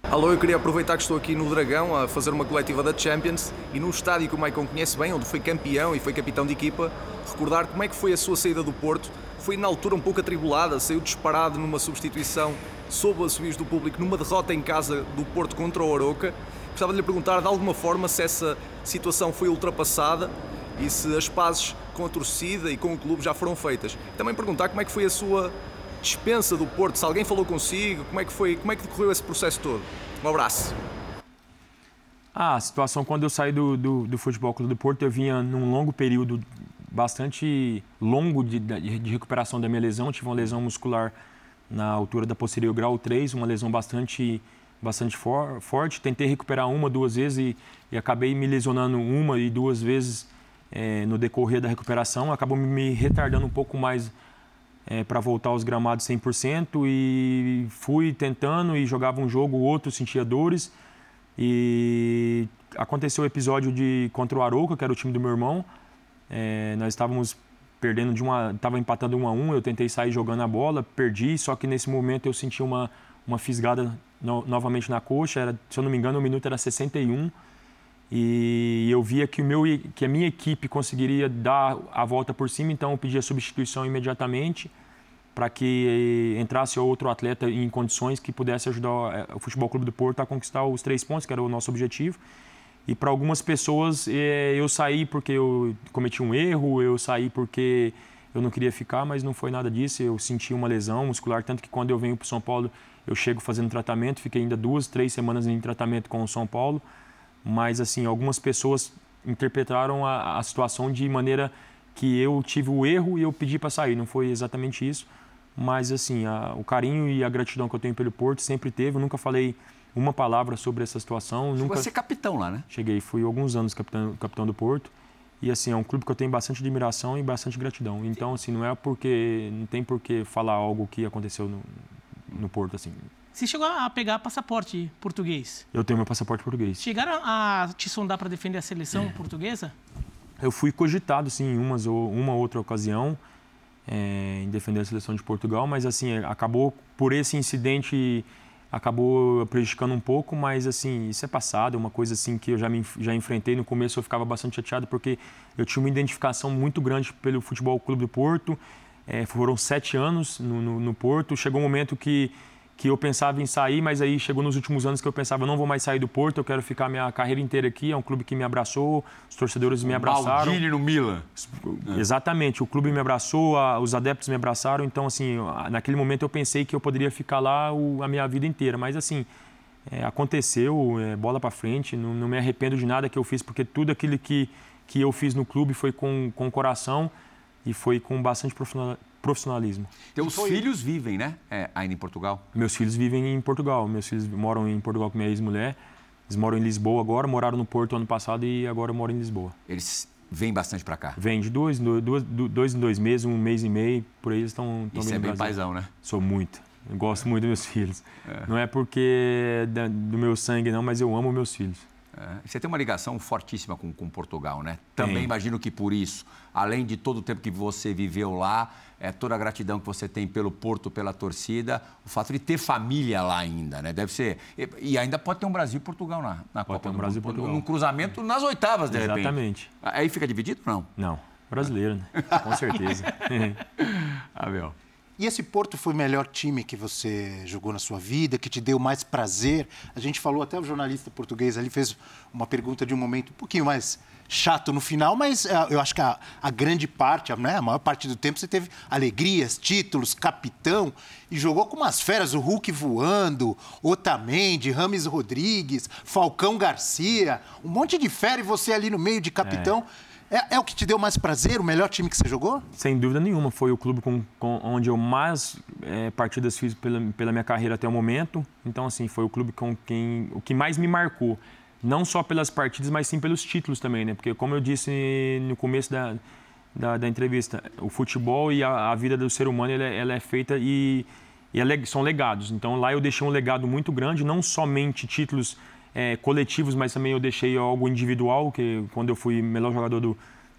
Alô, eu queria aproveitar que estou aqui no Dragão a fazer uma coletiva da Champions e no estádio que o Maicon conhece bem, onde foi campeão e foi capitão de equipa, recordar como é que foi a sua saída do Porto. Foi na altura um pouco atribulada, saiu disparado numa substituição sob a suíço do público numa derrota em casa do Porto contra o Aroca. Gostava de lhe perguntar de alguma forma se essa situação foi ultrapassada e se as pazes com a torcida e com o clube já foram feitas. Também perguntar como é que foi a sua dispensa do Porto, se alguém falou consigo, como é que foi, como é que decorreu esse processo todo? Um abraço. Ah, a situação quando eu saí do, do, do Futebol Clube do Porto, eu vinha num longo período bastante longo de, de recuperação da minha lesão. tive uma lesão muscular na altura da posterior grau 3, uma lesão bastante, bastante for, forte. Tentei recuperar uma, duas vezes e, e acabei me lesionando uma e duas vezes é, no decorrer da recuperação. Acabou me retardando um pouco mais é, para voltar aos gramados 100% e fui tentando e jogava um jogo, outro sentia dores. E aconteceu o episódio de contra o Arouca, que era o time do meu irmão. É, nós estávamos perdendo de uma, estava empatando um a um, eu tentei sair jogando a bola, perdi, só que nesse momento eu senti uma uma fisgada no, novamente na coxa, era, se eu não me engano, o minuto era 61 e eu via que, o meu, que a minha equipe conseguiria dar a volta por cima, então eu pedi a substituição imediatamente para que entrasse outro atleta em condições que pudesse ajudar eh, o Futebol Clube do Porto a conquistar os três pontos, que era o nosso objetivo. E para algumas pessoas eh, eu saí porque eu cometi um erro, eu saí porque eu não queria ficar, mas não foi nada disso. Eu senti uma lesão muscular, tanto que quando eu venho para São Paulo eu chego fazendo tratamento, fiquei ainda duas, três semanas em tratamento com o São Paulo mas assim algumas pessoas interpretaram a, a situação de maneira que eu tive o erro e eu pedi para sair. Não foi exatamente isso, mas assim a, o carinho e a gratidão que eu tenho pelo Porto sempre teve. Eu nunca falei uma palavra sobre essa situação. Chegou nunca a ser capitão lá, né? Cheguei, fui alguns anos capitão, capitão do Porto. E assim, é um clube que eu tenho bastante admiração e bastante gratidão. Então, assim, não é porque não tem por que falar algo que aconteceu no, no Porto assim. Você chegou a pegar passaporte português? Eu tenho meu passaporte português. Chegaram a te sondar para defender a seleção é. portuguesa? Eu fui cogitado, sim, em umas ou uma outra ocasião é, em defender a seleção de Portugal, mas assim acabou por esse incidente acabou prejudicando um pouco, mas assim isso é passado, é uma coisa assim que eu já me já enfrentei no começo eu ficava bastante chateado porque eu tinha uma identificação muito grande pelo futebol clube do Porto, é, foram sete anos no, no, no Porto, chegou um momento que que eu pensava em sair, mas aí chegou nos últimos anos que eu pensava, não vou mais sair do Porto, eu quero ficar minha carreira inteira aqui, é um clube que me abraçou, os torcedores me abraçaram. Maldini no Milan. Exatamente, o clube me abraçou, os adeptos me abraçaram, então assim, naquele momento eu pensei que eu poderia ficar lá a minha vida inteira, mas assim, é, aconteceu, é, bola para frente, não, não, me arrependo de nada que eu fiz, porque tudo aquilo que, que eu fiz no clube foi com, com coração e foi com bastante profissionalismo. Teus foi... filhos vivem, né? É, ainda em Portugal? Meus filhos vivem em Portugal. Meus filhos moram em Portugal com minha ex-mulher. Eles moram em Lisboa agora, moraram no Porto ano passado e agora moram em Lisboa. Eles vêm bastante para cá? Vêm de dois, dois, dois em dois meses, um mês e meio, por aí eles estão vindo. Você é bem paizão, né? Sou muito. Eu gosto muito dos meus filhos. É. Não é porque é do meu sangue, não, mas eu amo meus filhos. É. Você tem uma ligação fortíssima com, com Portugal, né? Também tem. imagino que por isso, além de todo o tempo que você viveu lá, é, toda a gratidão que você tem pelo Porto, pela torcida, o fato de ter família lá ainda, né? Deve ser. E, e ainda pode ter um Brasil e Portugal na, na pode Copa ter um Brasil Mundo. Portugal. Um cruzamento nas oitavas, de Exatamente. repente. Exatamente. Aí fica dividido ou não? Não. Brasileiro, né? Com certeza. Abel. E esse Porto foi o melhor time que você jogou na sua vida, que te deu mais prazer? A gente falou, até o jornalista português ali fez uma pergunta de um momento um pouquinho mais chato no final, mas uh, eu acho que a, a grande parte, a, né, a maior parte do tempo, você teve alegrias, títulos, capitão, e jogou com umas feras, o Hulk voando, Otamendi, Rames Rodrigues, Falcão Garcia, um monte de fera e você ali no meio de capitão. É. É, é, o que te deu mais prazer, o melhor time que você jogou? Sem dúvida nenhuma. Foi o clube com, com onde eu mais é, partidas fiz pela, pela, minha carreira até o momento. Então, assim, foi o clube com quem o que mais me marcou. Não só pelas partidas, mas sim pelos títulos também, né? Porque, como eu disse no começo da, da, da entrevista, o futebol e a, a, vida do ser humano ela, é, ela é feita e, e é, são legados. Então, lá eu deixei um legado muito grande, não somente títulos é, coletivos, mas também eu deixei algo individual, que quando eu fui melhor jogador do,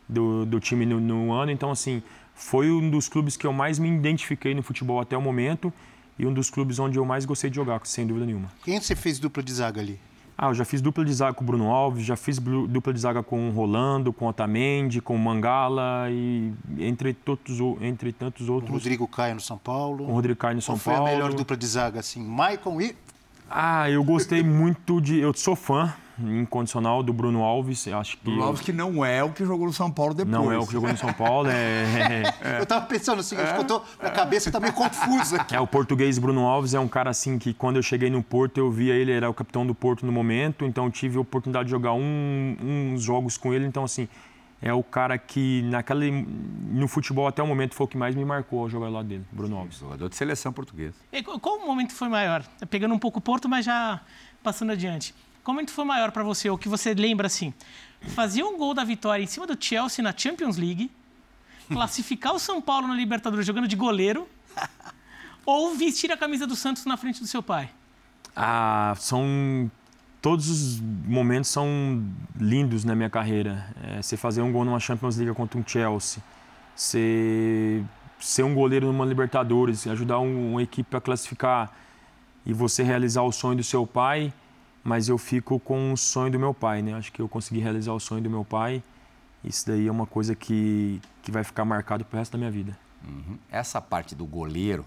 do, do time no, no, ano. Então, assim, foi um dos clubes que eu mais me identifiquei no futebol até o momento e um dos clubes onde eu mais gostei de jogar, sem dúvida nenhuma. Quem você fez dupla de zaga ali? Ah, eu já fiz dupla de zaga com o Bruno Alves, já fiz dupla de zaga com o Rolando, com o Otamendi, com o Mangala e entre, todos, entre tantos outros. O Rodrigo Caio no São Paulo. O Rodrigo Caio no São Qual Paulo. foi a melhor dupla de zaga, assim? Maicon e ah, eu gostei muito de. Eu sou fã incondicional do Bruno Alves. Acho que Bruno Alves que não é o que jogou no São Paulo depois. Não é o que jogou no São Paulo. É... é. Eu tava pensando assim, é. eu tô, a cabeça tá meio confusa. É, o português Bruno Alves é um cara assim que quando eu cheguei no Porto, eu via ele, era o capitão do Porto no momento, então tive a oportunidade de jogar um, uns jogos com ele. Então, assim, é o cara que naquela, no futebol até o momento foi o que mais me marcou ao jogar lá dele, Bruno Alves. Jogador de seleção portuguesa. E qual momento foi maior? Pegando um pouco o Porto, mas já passando adiante. Qual momento foi maior para você, ou que você lembra assim? Fazer um gol da vitória em cima do Chelsea na Champions League, classificar o São Paulo na Libertadores jogando de goleiro, ou vestir a camisa do Santos na frente do seu pai? Ah, são todos os momentos são lindos na minha carreira. É, você fazer um gol numa Champions League contra um Chelsea, você ser um goleiro numa Libertadores, ajudar um, uma equipe a classificar e você realizar o sonho do seu pai, mas eu fico com o sonho do meu pai, né? Acho que eu consegui realizar o sonho do meu pai. Isso daí é uma coisa que, que vai ficar marcado pro resto da minha vida. Uhum. Essa parte do goleiro,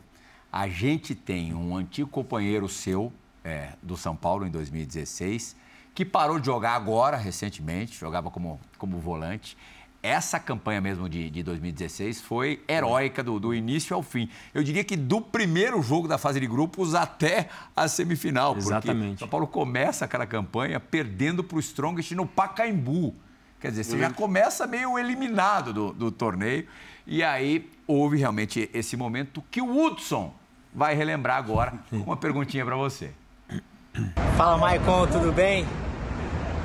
a gente tem um antigo companheiro seu, é, do São Paulo em 2016, que parou de jogar agora, recentemente, jogava como, como volante. Essa campanha mesmo de, de 2016 foi heróica do, do, início ao fim. Eu diria que do primeiro jogo da fase de grupos até a semifinal. Exatamente. Porque São Paulo começa aquela campanha perdendo para o Strongest no Pacaembu. Quer dizer, você já começa meio eliminado do, do torneio. E aí houve realmente esse momento que o Hudson vai relembrar agora. Uma perguntinha para você. Fala Maicon, tudo bem?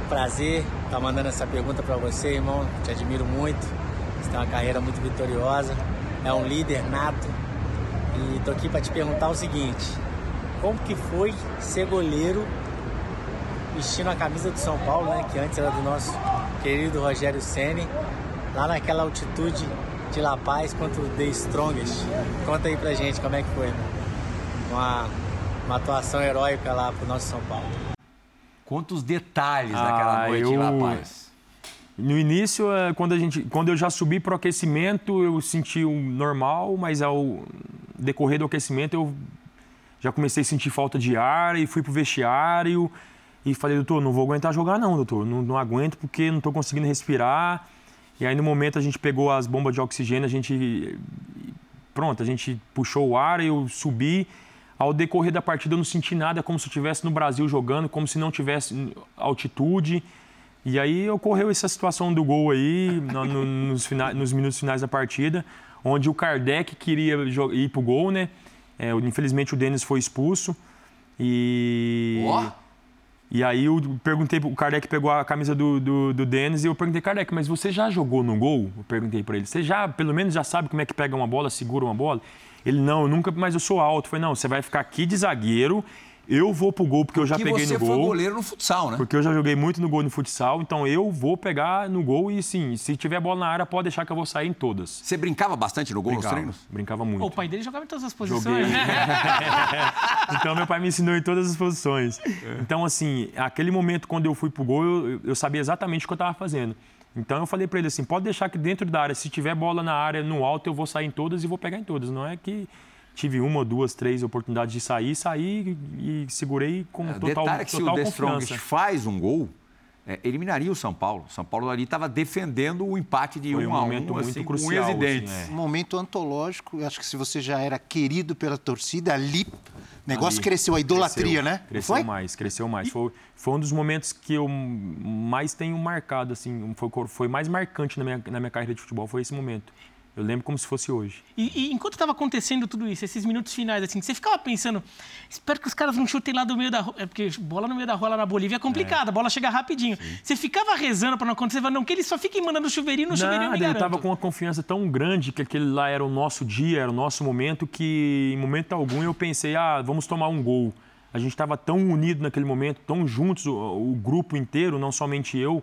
Prazer estar tá mandando essa pergunta para você, irmão. Te admiro muito. Você tem uma carreira muito vitoriosa, é um líder nato. E tô aqui para te perguntar o seguinte: como que foi ser goleiro vestindo a camisa do São Paulo, né, que antes era do nosso querido Rogério Ceni, lá naquela altitude de La Paz contra o The Strongest? Conta aí pra gente como é que foi. Uma uma atuação heróica lá pro nosso São Paulo. Quantos detalhes ah, daquela noite eu... em La Paz? No início, é, quando, a gente, quando eu já subi para o aquecimento, eu senti o normal, mas ao decorrer do aquecimento eu já comecei a sentir falta de ar e fui para o vestiário e falei, doutor, não vou aguentar jogar não, doutor, não, não aguento porque não estou conseguindo respirar. E aí no momento a gente pegou as bombas de oxigênio, a gente, pronto, a gente puxou o ar, eu subi ao decorrer da partida eu não senti nada, como se eu estivesse no Brasil jogando, como se não tivesse altitude. E aí ocorreu essa situação do gol aí, no, no, nos, nos, minutos finais da partida, onde o Kardec queria ir pro gol, né? É, infelizmente o Denis foi expulso. E. Oh. E aí eu perguntei, o Kardec pegou a camisa do, do, do Denis e eu perguntei, Kardec, mas você já jogou no gol? Eu perguntei para ele. Você já, pelo menos, já sabe como é que pega uma bola, segura uma bola? Ele, não, eu nunca, mas eu sou alto. Eu falei, não, você vai ficar aqui de zagueiro, eu vou pro gol porque, porque eu já peguei no gol. você foi goleiro no futsal, né? Porque eu já joguei muito no gol no futsal, então eu vou pegar no gol e sim, se tiver bola na área, pode deixar que eu vou sair em todas. Você brincava bastante no gol brincava, nos treinos? Brincava muito. O pai dele jogava em todas as posições. Né? então meu pai me ensinou em todas as posições. É. Então assim, aquele momento quando eu fui pro gol, eu, eu sabia exatamente o que eu estava fazendo. Então eu falei para ele assim, pode deixar que dentro da área, se tiver bola na área no alto, eu vou sair em todas e vou pegar em todas. Não é que tive uma, duas, três oportunidades de sair, saí e segurei com É, total, Detalhe que se o total confiança. Faz um gol, é, eliminaria o São Paulo. São Paulo ali estava defendendo o empate de Foi um, um a momento um, muito assim, crucial, e assim, é. Um momento antológico. Eu acho que se você já era querido pela torcida, ali o negócio Ali. cresceu, a idolatria, Cresceu, né? Não Cresceu foi? mais, cresceu mais. Foi, foi um dos momentos que eu mais tenho marcado, assim, foi, foi mais marcante na minha, na minha carreira de futebol, foi esse momento. Eu lembro como se fosse hoje. E, e enquanto estava acontecendo tudo isso, esses minutos finais, assim, você ficava pensando, espero que os caras não chutem lá do meio da rua. É porque bola no meio da rua lá na Bolívia é complicada, a bola chega rapidinho. Você ficava rezando para não acontecer, não, que eles só fiquem mandando chuveirinho no chuveirinho, Nada, eu estava com uma confiança tão grande que aquele lá era o nosso dia, era o nosso momento, que em momento algum eu pensei, ah, vamos tomar um gol. A gente estava tão unido naquele momento, tão juntos, o, o grupo inteiro, não somente eu,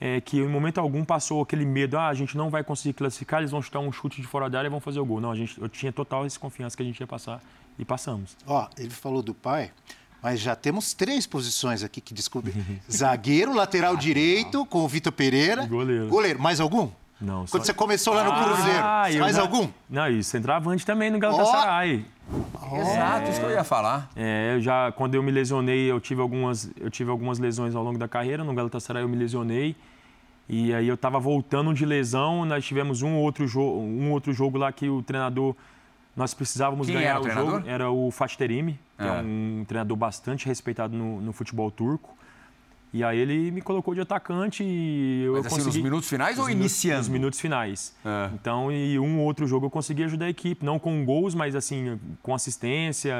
é, que em momento algum passou aquele medo, ah, a gente não vai conseguir classificar, eles vão chutar um chute de fora da área e vão fazer o gol. Não, a gente, eu tinha total essa confiança que a gente ia passar e passamos. Ó, ele falou do pai, mas já temos três posições aqui que descobri. Zagueiro, lateral direito com o Vitor Pereira. E goleiro. Goleiro, mais algum? Não, Quando só- você começou lá no Cruzeiro. Ah, eu mais já- algum? Não, e centroavante também no Galatasaray. Exato, isso que eu ia falar. É, eu já quando eu me lesionei, eu tive algumas eu tive algumas lesões ao longo da carreira. No Galatasaray eu me lesionei. E aí eu estava voltando de lesão, nós tivemos um outro jogo, um outro jogo lá que o treinador nós precisávamos Quem ganhar era o treinador? jogo. Era o Fatih Terim, que é. É. um treinador bastante respeitado no, no futebol turco. E aí ele me colocou de atacante e eu Mas assim, consegui... nos minutos finais ou Nos minutos- iniciando? Nos minutos finais. É. Então, e um outro jogo eu consegui ajudar a equipe, não com gols, mas assim, com assistência,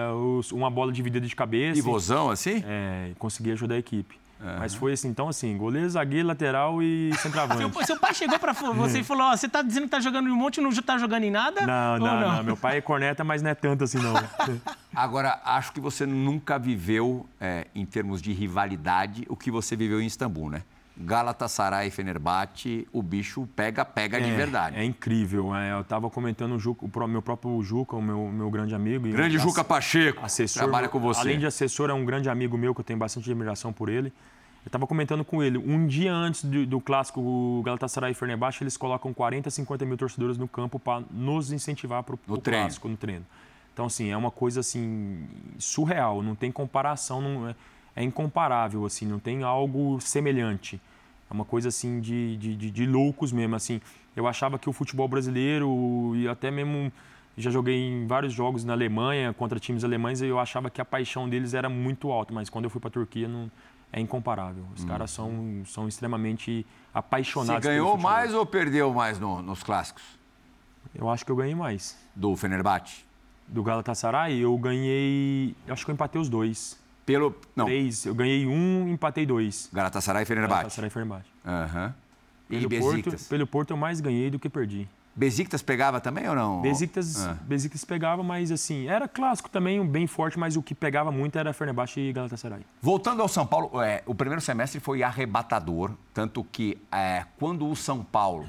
uma bola dividida de cabeça. Pivôzão, assim? É, consegui ajudar a equipe. Mas foi assim, então assim, goleiro, zagueiro, lateral e centroavante. Seu, seu pai chegou para você e falou: Ó, você tá dizendo que tá jogando em um monte e não tá jogando em nada? Não, Ou não, não, Meu pai é corneta, mas não é tanto assim, não. Agora, acho que você nunca viveu, é, em termos de rivalidade, o que você viveu em Istambul, né? Galatasaray e Fenerbahçe, o bicho pega, pega de É, verdade. É incrível. é, eu estava comentando o, Juca, o meu próprio Juca, o meu, meu grande amigo. e Grande ass- Juca Pacheco, assessor, trabalha com você. Além de assessor, é um grande amigo meu que eu tenho bastante admiração por ele. Eu estava comentando com ele, um dia antes do, do clássico Galatasaray e Fenerbahçe, eles colocam 40, 50 mil torcedores no campo para nos incentivar para o clássico, no treino. Então, assim, é uma coisa assim surreal, não tem comparação, não é, é incomparável, assim, não tem algo semelhante. É uma coisa assim de, de, de, de loucos mesmo, assim. Eu achava que o futebol brasileiro e até mesmo já joguei em vários jogos na Alemanha contra times alemães e eu achava que a paixão deles era muito alta, mas quando eu fui para a Turquia não é incomparável. Os caras são, são extremamente Você apaixonados. pelo ganhou mais ou perdeu mais no- nos clássicos Eu acho que eu ganhei mais. do Fenerbahçe? Do Galatasaray, eu ganhei. Eu acho que eu empatei os dois. Pelo. Não, Três. Eu ganhei um, empatei dois. Galatasaray e Fenerbahçe. Galatasaray e Fenerbahçe. Aham. E Pelo Porto, Besiktas? pelo Porto eu mais ganhei do que perdi. Besiktas pegava também ou não? Besiktas, Ah. Besiktas pegava, mas assim, era clássico também, um bem forte, mas o que pegava muito era Fenerbahçe e Galatasaray. Voltando ao São Paulo, é, o primeiro semestre foi arrebatador, tanto que é, quando o São Paulo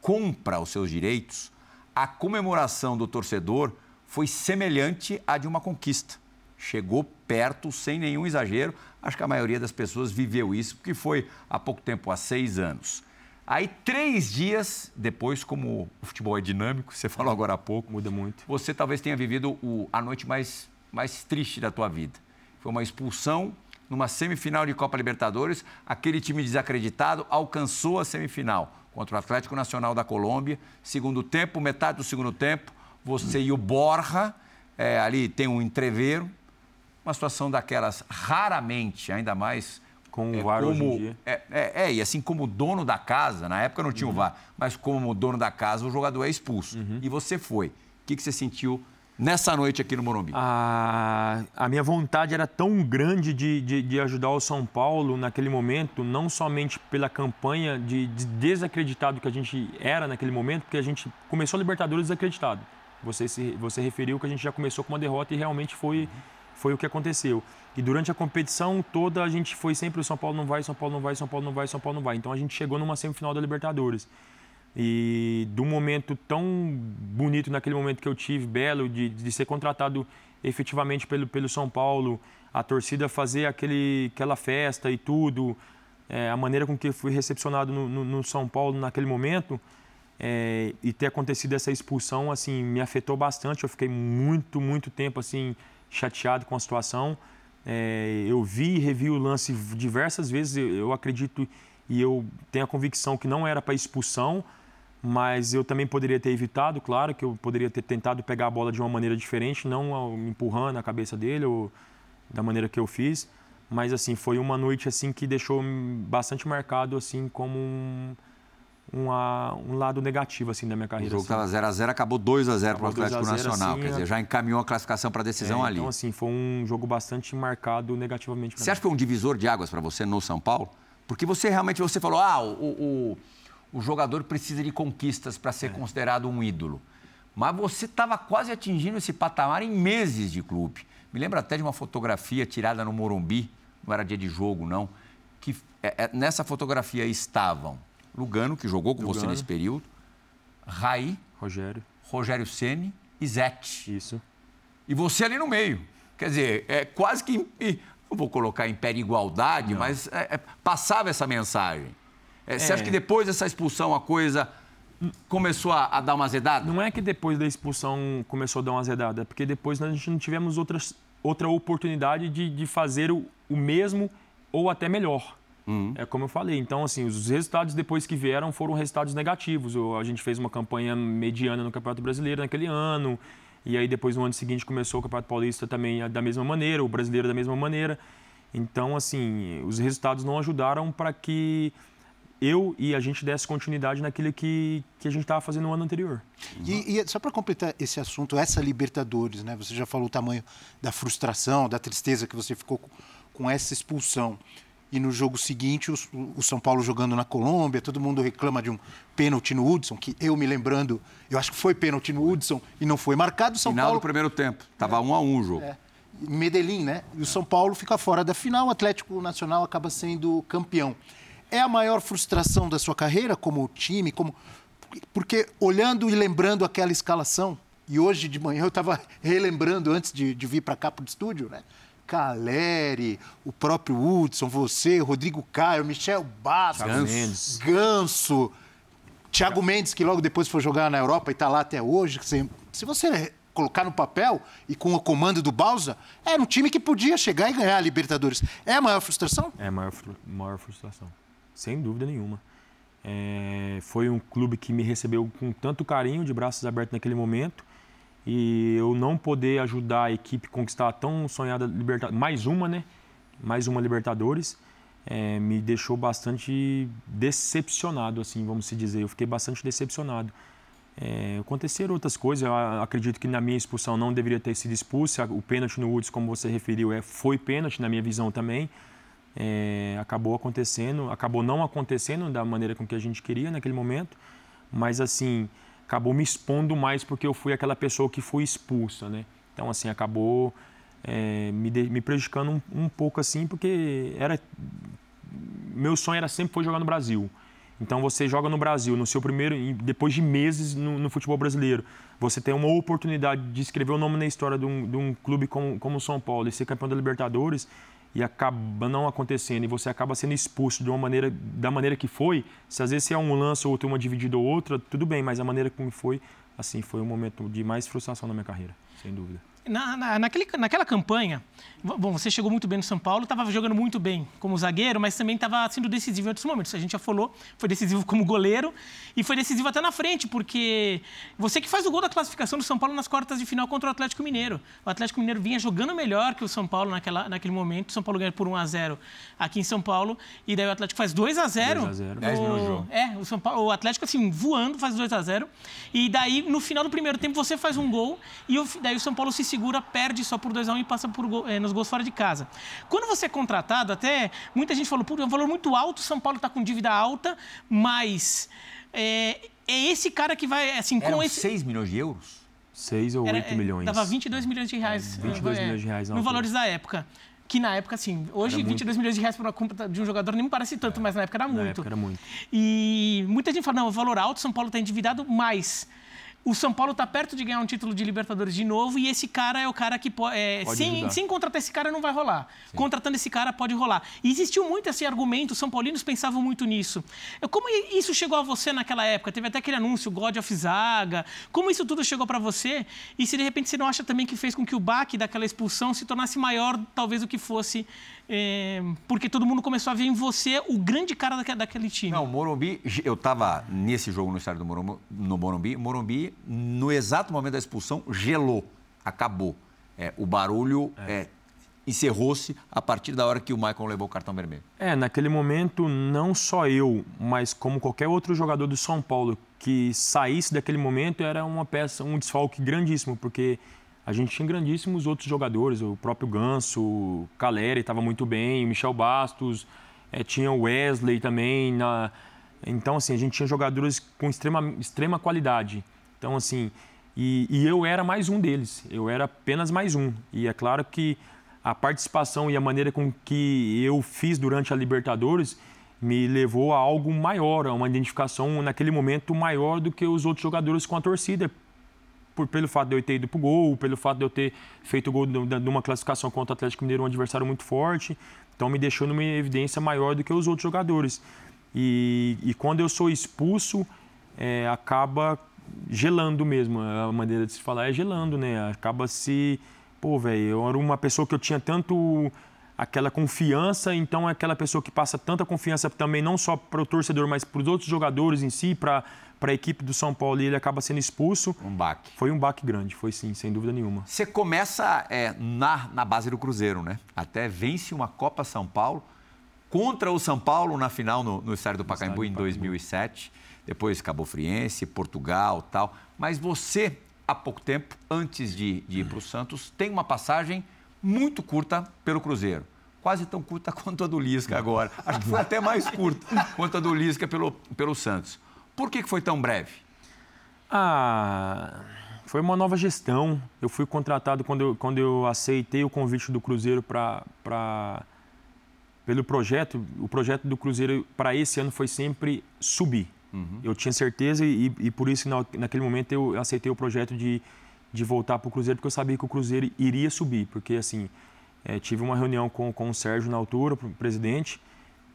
compra os seus direitos, a comemoração do torcedor foi semelhante à de uma conquista. Chegou perto, sem nenhum exagero. Acho que a maioria das pessoas viveu isso, porque foi há pouco tempo, há seis anos. Aí, três dias depois, como o futebol é dinâmico, você falou agora há pouco, Muda muito. você talvez tenha vivido o- a noite mais, mais triste da tua vida. Foi uma expulsão numa semifinal de Copa Libertadores. Aquele time desacreditado alcançou a semifinal contra o Atlético Nacional da Colômbia. Segundo tempo, metade do segundo tempo, você e o Borja, é, ali tem um entreveiro. Uma situação daquelas raramente, ainda mais Com o é, VAR hoje em como- dia. É, é, é, e assim como dono da casa, na época não tinha o VAR, mas como dono da casa, o jogador é expulso. E você foi. O que, que você sentiu nessa noite aqui no Morumbi? A, a minha vontade era tão grande de, de, de ajudar o São Paulo naquele momento, não somente pela campanha de, de desacreditado que a gente era naquele momento, porque a gente começou a Libertadores desacreditado. Você, se, você referiu que a gente já começou com uma derrota e realmente foi, foi o que aconteceu. E durante a competição toda a gente foi sempre o São Paulo não vai, São Paulo não vai, São Paulo não vai, São Paulo não vai. Então a gente chegou numa semifinal da Libertadores. E um momento tão bonito naquele momento que eu tive, belo, de, de ser contratado efetivamente pelo, pelo São Paulo, a torcida fazer aquele, aquela festa e tudo, é, a maneira com que eu fui recepcionado no, no- no São Paulo naquele momento, É, e ter acontecido essa expulsão, assim, me afetou bastante. Eu fiquei muito, muito tempo, assim, chateado com a situação. É, eu vi e revi o lance diversas vezes. Eu, eu acredito e eu tenho a convicção que não era para expulsão, mas eu também poderia ter evitado, claro, que eu poderia ter tentado pegar a bola de uma maneira diferente, não empurrando a cabeça dele ou da maneira que eu fiz. Mas assim, foi uma noite assim que deixou bastante marcado assim como um, uma, um lado negativo assim da minha carreira. O jogo estava assim. 0x0, acabou 2x0 para o Atlético Nacional. Assim, Quer dizer, já encaminhou a classificação para a decisão é, ali. Então, assim, foi um jogo bastante marcado negativamente. Você mim. acha que foi um divisor de águas para você no São Paulo? Porque você realmente você falou, ah, o, o, o jogador precisa de conquistas para ser é. considerado um ídolo. Mas você estava quase atingindo esse patamar em meses de clube. Me lembro até de uma fotografia tirada no Morumbi, não era dia de jogo, não, que é, é, nessa fotografia estavam Lugano, que jogou com Lugano. você nesse período, Raí, Rogério, Rogério Ceni e Zete. Isso. E você ali no meio. Quer dizer, é quase que. Não vou colocar em pé de igualdade, não. mas é, é, passava essa mensagem. É, você acha que depois dessa expulsão a coisa começou a, a, dar uma azedada? Não é que depois da expulsão começou a dar uma azedada, porque depois a gente não tivemos outras, outra oportunidade de, de fazer o, o mesmo ou até melhor. Uhum. É como eu falei. Então, assim, os resultados depois que vieram foram resultados negativos. A gente fez uma campanha mediana no Campeonato Brasileiro naquele ano. E aí, depois, no ano seguinte, começou o Campeonato Paulista também da mesma maneira, o brasileiro da mesma maneira. Então, assim, os resultados não ajudaram para que eu e a gente desse continuidade naquilo que, que a gente estava fazendo no ano anterior. E, e só para completar esse assunto, essa Libertadores, né? Você já falou o tamanho da frustração, da tristeza que você ficou com, com essa expulsão. E no jogo seguinte, o, São Paulo jogando na Colômbia, todo mundo reclama de um pênalti no Hudson, que eu me lembrando, eu acho que foi pênalti no Hudson e não foi marcado. São Final Paulo... do primeiro tempo, estava é. um a um o jogo. É. Medellín, né? E o São Paulo fica fora da final, o Atlético Nacional acaba sendo campeão é a maior frustração da sua carreira como time, como porque olhando e lembrando aquela escalação, e hoje de manhã eu estava relembrando antes de, de vir para cá para o estúdio, né? Caleri, o próprio Hudson, você, Rodrigo Caio, Michel Bastos, Ganso, Thiago Mendes, que logo depois foi jogar na Europa e está lá até hoje. Se você colocar no papel e com o comando do Balsa, era um time que podia chegar e ganhar a Libertadores. É a maior frustração? É a maior, maior frustração sem dúvida nenhuma. É, foi um clube que me recebeu com tanto carinho, de braços abertos naquele momento, e eu não poder ajudar a equipe a conquistar a tão sonhada Libertadores, mais uma, né? Mais uma Libertadores, é, me deixou bastante decepcionado, assim, vamos se dizer. Eu fiquei bastante decepcionado. É, aconteceram outras coisas. Eu acredito que na minha expulsão não deveria ter sido expulso. O pênalti no Woods, como você referiu, é, foi pênalti na minha visão também é, acabou acontecendo, acabou não acontecendo da maneira com que a gente queria naquele momento, mas assim, acabou me expondo mais porque eu fui aquela pessoa que foi expulsa, né? Então, assim, acabou é, me, de, me prejudicando um, um, pouco assim, porque era meu sonho era sempre foi jogar no Brasil. Então você joga no Brasil, no seu primeiro, depois de meses no, no futebol brasileiro, você tem uma oportunidade de escrever o nome na história de um, de um clube como, como o São Paulo e ser campeão da Libertadores e acaba não acontecendo e você acaba sendo expulso de uma maneira da maneira que foi, se às vezes é um lance ou tem uma dividida ou outra, tudo bem, mas a maneira como foi, assim, foi um momento de mais frustração na minha carreira, sem dúvida. Na, na, naquele, naquela campanha, bom, você chegou muito bem no São Paulo, estava jogando muito bem como zagueiro, mas também estava sendo decisivo em outros momentos. A gente já falou, foi decisivo como goleiro e foi decisivo até na frente, porque você que faz o gol da classificação do São Paulo nas quartas de final contra o Atlético Mineiro. O Atlético Mineiro vinha jogando melhor que o São Paulo naquela, naquele momento. O São Paulo ganha por 1 a 0 aqui em São Paulo e daí o Atlético faz 2 a 0 2 a 0 10 minutos jogo. É, o, São Paulo, o Atlético assim, voando, faz 2 a 0 E daí, no final do primeiro tempo, você faz um gol e o, daí o São Paulo se segura, perde só por 2 a 1 um e passa por, é, nos gols fora de casa. Quando você é contratado, até muita gente falou, pô, é um valor muito alto, São Paulo está com dívida alta, mas é, é, esse cara que vai, assim, Eram com esse... 6 milhões de euros? 6 ou 8 Era, é, milhões. Dava 22 milhões de reais. 22 é, milhões de reais. No valores da época que na época, assim, hoje era 22 muito. milhões de reais para uma compra de um jogador nem me parece tanto, é. mas na época era muito. Na época era muito. E muita gente fala, não, o valor alto, São Paulo está endividado, mas o São Paulo está perto de ganhar um título de Libertadores de novo e esse cara é o cara que pode. É, sem, sem contratar esse cara não vai rolar. Sim. Contratando esse cara pode rolar. E existiu muito esse argumento, os São Paulinos pensavam muito nisso. Como isso chegou a você naquela época? Teve até aquele anúncio, God of Zaga. Como isso tudo chegou para você? E se de repente você não acha também que fez com que o baque daquela expulsão se tornasse maior, talvez, do que fosse é, porque todo mundo começou a ver em você o grande cara daquele, time. Não, Morumbi, eu estava nesse jogo no estádio do Morumbi, no Morumbi, Morumbi, no exato momento da expulsão, gelou, acabou. É, o barulho é. é encerrou-se a partir da hora que o Michael levou o cartão vermelho. É, naquele momento, não só eu, mas como qualquer outro jogador do São Paulo que saísse daquele momento, era uma peça, um desfalque grandíssimo, porque a gente tinha grandíssimos outros jogadores, o próprio Ganso, o Caleri estava muito bem, o Michel Bastos, é, tinha o Wesley também. Na... Então, assim, a gente tinha jogadores com extrema, extrema qualidade. Então, assim, e, e eu era mais um deles, eu era apenas mais um. E é claro que a participação e a maneira com que eu fiz durante a Libertadores me levou a algo maior, a uma identificação naquele momento maior do que os outros jogadores com a torcida, por, pelo fato de eu ter ido pro gol, pelo fato de eu ter feito gol numa classificação contra o Atlético Mineiro, um adversário muito forte. Então me deixou numa evidência maior do que os outros jogadores. E, e quando eu sou expulso, é, acaba gelando mesmo. A maneira de se falar é gelando, né? Acaba se. Pô, velho, eu era uma pessoa que eu tinha tanto aquela confiança, então é aquela pessoa que passa tanta confiança também não só para o torcedor, mas para os outros jogadores em si, para para a equipe do São Paulo e ele acaba sendo expulso. Um baque. Foi um baque grande, foi sim, sem dúvida nenhuma. Você começa é, na, na base do Cruzeiro, né? Até vence uma Copa São Paulo contra o São Paulo na final no, no estádio do Pacaembu em 2007. Depois Cabo Friense, Portugal tal. Mas você, há pouco tempo, antes de, de ir para o Santos, tem uma passagem muito curta pelo Cruzeiro quase tão curta quanto a do Lisca agora. Acho que foi até mais curta quanto a do Lisca pelo, pelo Santos. Por que foi tão breve? Ah, foi uma nova gestão. Eu fui contratado quando eu, quando eu aceitei o convite do Cruzeiro para pelo projeto. O projeto do Cruzeiro para esse ano foi sempre subir. Uhum. Eu tinha certeza e, e por isso na, naquele momento eu aceitei o projeto de, de voltar para o Cruzeiro porque eu sabia que o Cruzeiro iria subir, porque assim é, tive uma reunião com, com o Sérgio na altura, o presidente,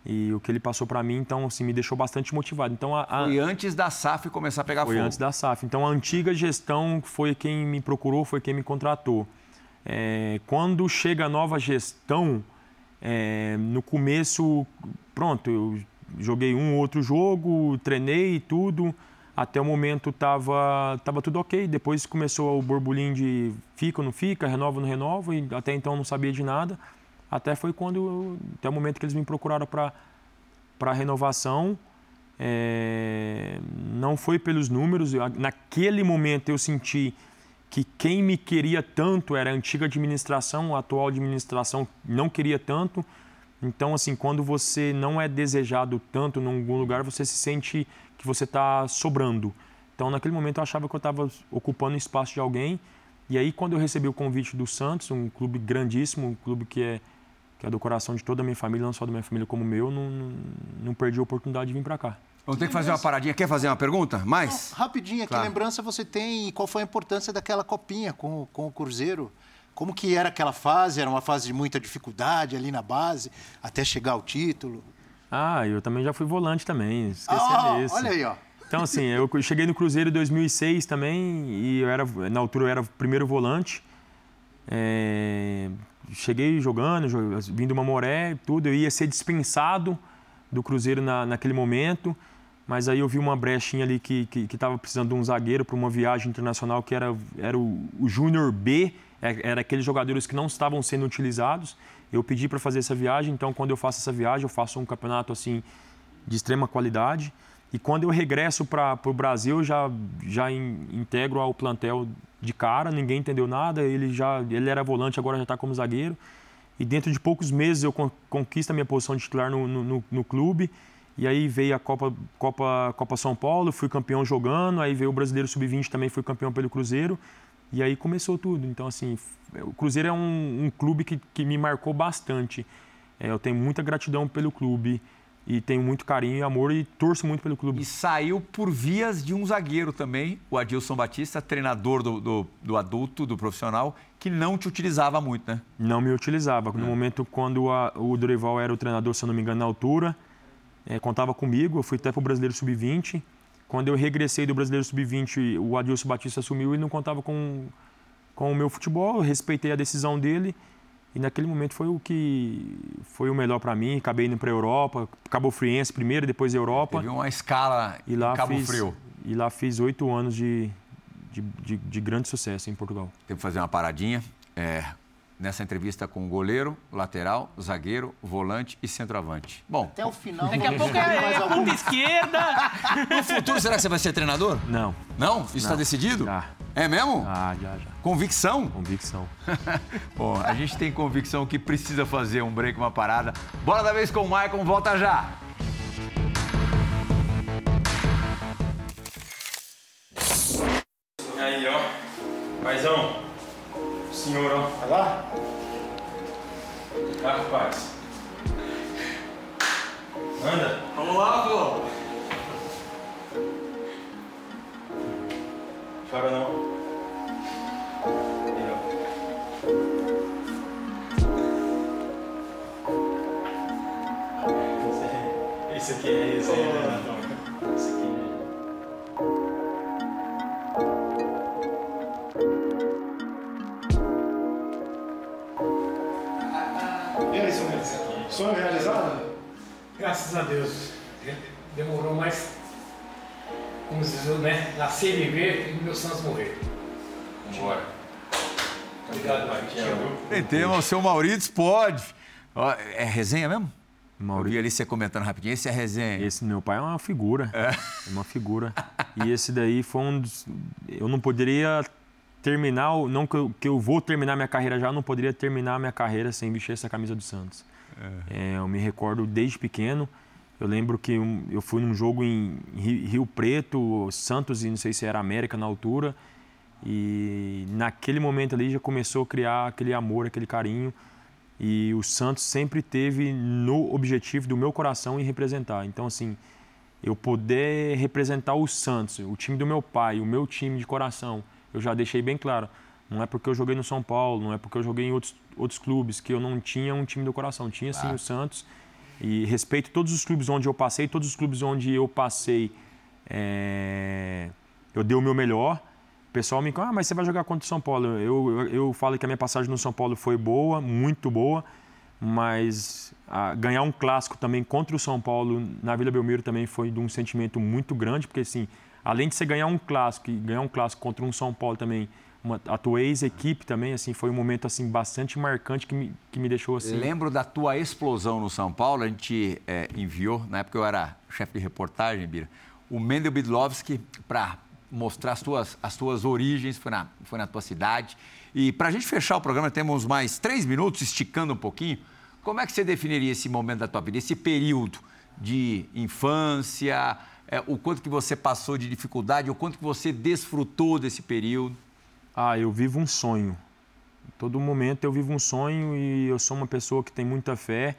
e o que ele passou para mim, então, assim, me deixou bastante motivado. Então, a, a... Foi antes da SAF começar a pegar foi fogo? Foi antes da SAF. Então, a antiga gestão foi quem me procurou, foi quem me contratou. É, quando chega a nova gestão, é, no começo, pronto, eu joguei um ou outro jogo, treinei tudo. Até o momento estava tava tudo ok. Depois começou o borbulhinho de fica ou não fica, renova ou não renova. E até então não sabia de nada. Até foi quando, até o momento que eles me procuraram para renovação. É, não foi pelos números. Naquele momento eu senti que quem me queria tanto era a antiga administração, a atual administração não queria tanto. Então, assim, quando você não é desejado tanto em algum lugar, você se sente que você está sobrando. Então, naquele momento, eu achava que eu estava ocupando o espaço de alguém. E aí, quando eu recebi o convite do Santos, um clube grandíssimo, um clube que é que é do coração de toda a minha família, não só da minha família como meu, não, não, não perdi a oportunidade de vir para cá. Vamos ter que fazer uma paradinha. Quer fazer uma pergunta? Mais? Não, rapidinho, claro. que lembrança você tem e qual foi a importância daquela copinha com, com o Cruzeiro? Como que era aquela fase? Era uma fase de muita dificuldade ali na base, até chegar ao título? Ah, eu também já fui volante também, esqueci ah, disso. Olha aí, ó. Então, assim, eu cheguei no Cruzeiro em 2006 também e eu era, na altura eu era primeiro volante. É, cheguei jogando, vindo uma moré, tudo. Eu ia ser dispensado do Cruzeiro na, naquele momento, mas aí eu vi uma brechinha ali que estava precisando de um zagueiro para uma viagem internacional que era, era o, o Júnior B, era aqueles jogadores que não estavam sendo utilizados. Eu pedi para fazer essa viagem, então quando eu faço essa viagem, eu faço um campeonato assim de extrema qualidade. E quando eu regresso para o Brasil, já, já in, integro ao plantel de cara, ninguém entendeu nada. Ele já ele era volante, agora já está como zagueiro. E dentro de poucos meses eu conquisto a minha posição de titular no, no, no, clube. E aí veio a Copa, Copa, Copa São Paulo, fui campeão jogando. Aí veio o Brasileiro Sub-20 também, fui campeão pelo Cruzeiro. E aí começou tudo. Então, assim, o Cruzeiro é um, um clube que, que me marcou bastante. É, eu tenho muita gratidão pelo clube e tenho muito carinho e amor e torço muito pelo clube. E saiu por vias de um zagueiro também, o Adilson Batista, treinador do, do, do adulto, do profissional, que não te utilizava muito, né? Não me utilizava. No é. momento quando a, o Dorival era o treinador, se eu não me engano, na altura, é, contava comigo. Eu fui até para o Brasileiro Sub-20. Quando eu regressei do Brasileiro Sub-20, o Adilson Batista assumiu e não contava com, com o meu futebol. Eu respeitei a decisão dele e naquele momento foi o que foi o melhor para mim. Acabei indo para a Europa, Cabo Friense primeiro, depois Europa. Teve uma escala e lá Cabo fiz, Frio. E lá fiz oito anos de, de, de, de, grande sucesso em Portugal. Tem que fazer uma paradinha. É, nessa entrevista com o goleiro, lateral, zagueiro, volante e centroavante. Bom, até o final. Daqui a pouco é, é ponta esquerda. No futuro, será que você vai ser treinador? Não. Não? Isso está decidido? Já. É mesmo? Ah, já, já. Convicção? Convicção. Bom, a gente tem convicção que precisa fazer um break, uma parada. Bora da vez com o Maicon, volta já. E aí, ó. Paizão. Senhor, ó. Vai lá? Vai, rapaz. Anda. Vamos lá, pô. Chora não. Ó. Esse aqui é resenha, né, Esse aqui Sonho realizado? Graças a Deus. Demorou mais, como diz, né? Nascer e viver e meu Santos morrer. Vambora. Obrigado, Marquinhos. Tem tema, o seu Maurício pode. É resenha mesmo? Maurício. Eu vi ali você comentando rapidinho, esse é resenha. Esse meu pai é uma figura. É, é uma figura. e esse daí foi um dos. Eu não poderia terminar, não que eu, que eu vou terminar minha carreira já, eu não poderia terminar minha carreira sem vestir essa camisa do Santos. É. É, eu me recordo desde pequeno. Eu lembro que eu fui num jogo em Rio Preto, Santos e não sei se era América na altura. E naquele momento ali já começou a criar aquele amor, aquele carinho. E o Santos sempre teve no objetivo do meu coração em representar. Então, assim, eu poder representar o Santos, o time do meu pai, o meu time de coração, eu já deixei bem claro. Não é porque eu joguei no São Paulo, não é porque eu joguei em outros, outros clubes que eu não tinha um time do coração. Tinha sim ah. o Santos. E respeito todos os clubes onde eu passei, todos os clubes onde eu passei, é... eu dei o meu melhor. O pessoal me fala, ah, mas você vai jogar contra o São Paulo. Eu, eu, eu falo que a minha passagem no São Paulo foi boa, muito boa, mas ah, ganhar um clássico também contra o São Paulo na Vila Belmiro também foi de um sentimento muito grande, porque assim, além de você ganhar um clássico e ganhar um clássico contra um São Paulo também, uma, a tua ex-equipe também, assim, foi um momento assim bastante marcante que me, que me deixou assim. Lembro da tua explosão no São Paulo, a gente é, enviou, na época eu era chefe de reportagem, Bira, o Mendel Bidlovski para mostrar as tuas, as tuas origens, foi na, foi na tua cidade. E para a gente fechar o programa, temos mais três minutos, esticando um pouquinho. Como é que você definiria esse momento da tua vida, esse período de infância, é, o quanto que você passou de dificuldade, o quanto que você desfrutou desse período? Ah, eu vivo um sonho. Todo momento eu vivo um sonho e eu sou uma pessoa que tem muita fé.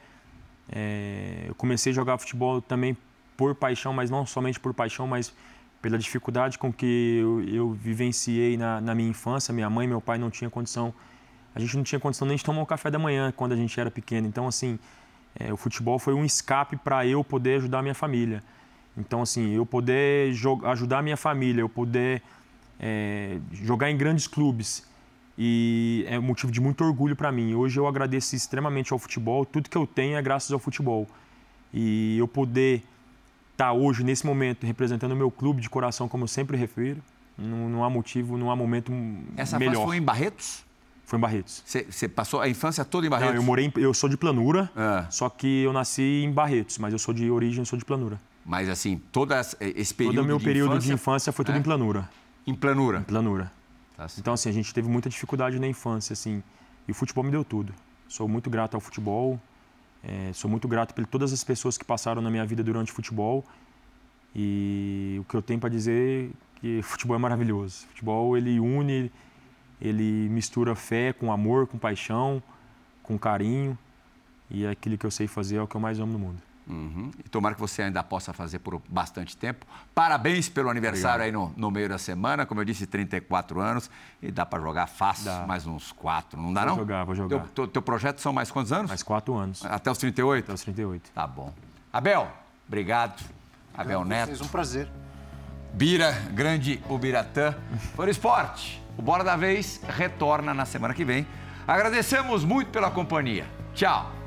É, eu comecei a jogar futebol também por paixão, mas não somente por paixão, mas pela dificuldade com que eu, eu vivenciei na, na, minha infância. Minha mãe e meu pai não tinham condição, a gente não tinha condição nem de tomar um café da manhã quando a gente era pequeno. Então, assim, é, o futebol foi um escape para eu poder ajudar a minha família. Então, assim, eu poder ajudar a minha família, eu poder é, jogar em grandes clubes e é motivo de muito orgulho para mim. Hoje eu agradeço extremamente ao futebol, tudo que eu tenho é graças ao futebol. E eu poder estar tá hoje, nesse momento, representando o meu clube de coração, como eu sempre refiro, não, não há motivo, não há momento Essa melhor. Essa foi em Barretos? Foi em Barretos. Você passou a infância toda em Barretos? Não, eu morei, em, eu sou de Planura, é. só que eu nasci em Barretos, mas eu sou de origem, sou de Planura. Mas assim, todo esse período Todo meu de período infância, de infância foi tudo é? em Planura. Em planura? Em planura. Tá então, assim, a gente teve muita dificuldade na infância, assim. E o futebol me deu tudo. Sou muito grato ao futebol. É, sou muito grato por todas as pessoas que passaram na minha vida durante o futebol. E o que eu tenho para dizer é que futebol é maravilhoso. O futebol, ele une, ele mistura fé com amor, com paixão, com carinho. E é aquilo que eu sei fazer é o que eu mais amo no mundo. Uhum. E tomara que você ainda possa fazer por bastante tempo. Parabéns pelo aniversário Obrigado. aí no, no, meio da semana. Como eu disse, 34 anos. E dá para jogar fácil dá. mais uns quatro. Não dá, vou não? Vou jogar, vou jogar. Teu, teu, teu, projeto são mais quantos anos? Mais quatro anos. Até os 38? Até os 38. Tá bom. Abel, obrigado. Abel Neto. Fez um prazer. Bira, grande Ubiratã. Por esporte. O Bora da Vez retorna na semana que vem. Agradecemos muito pela companhia. Tchau.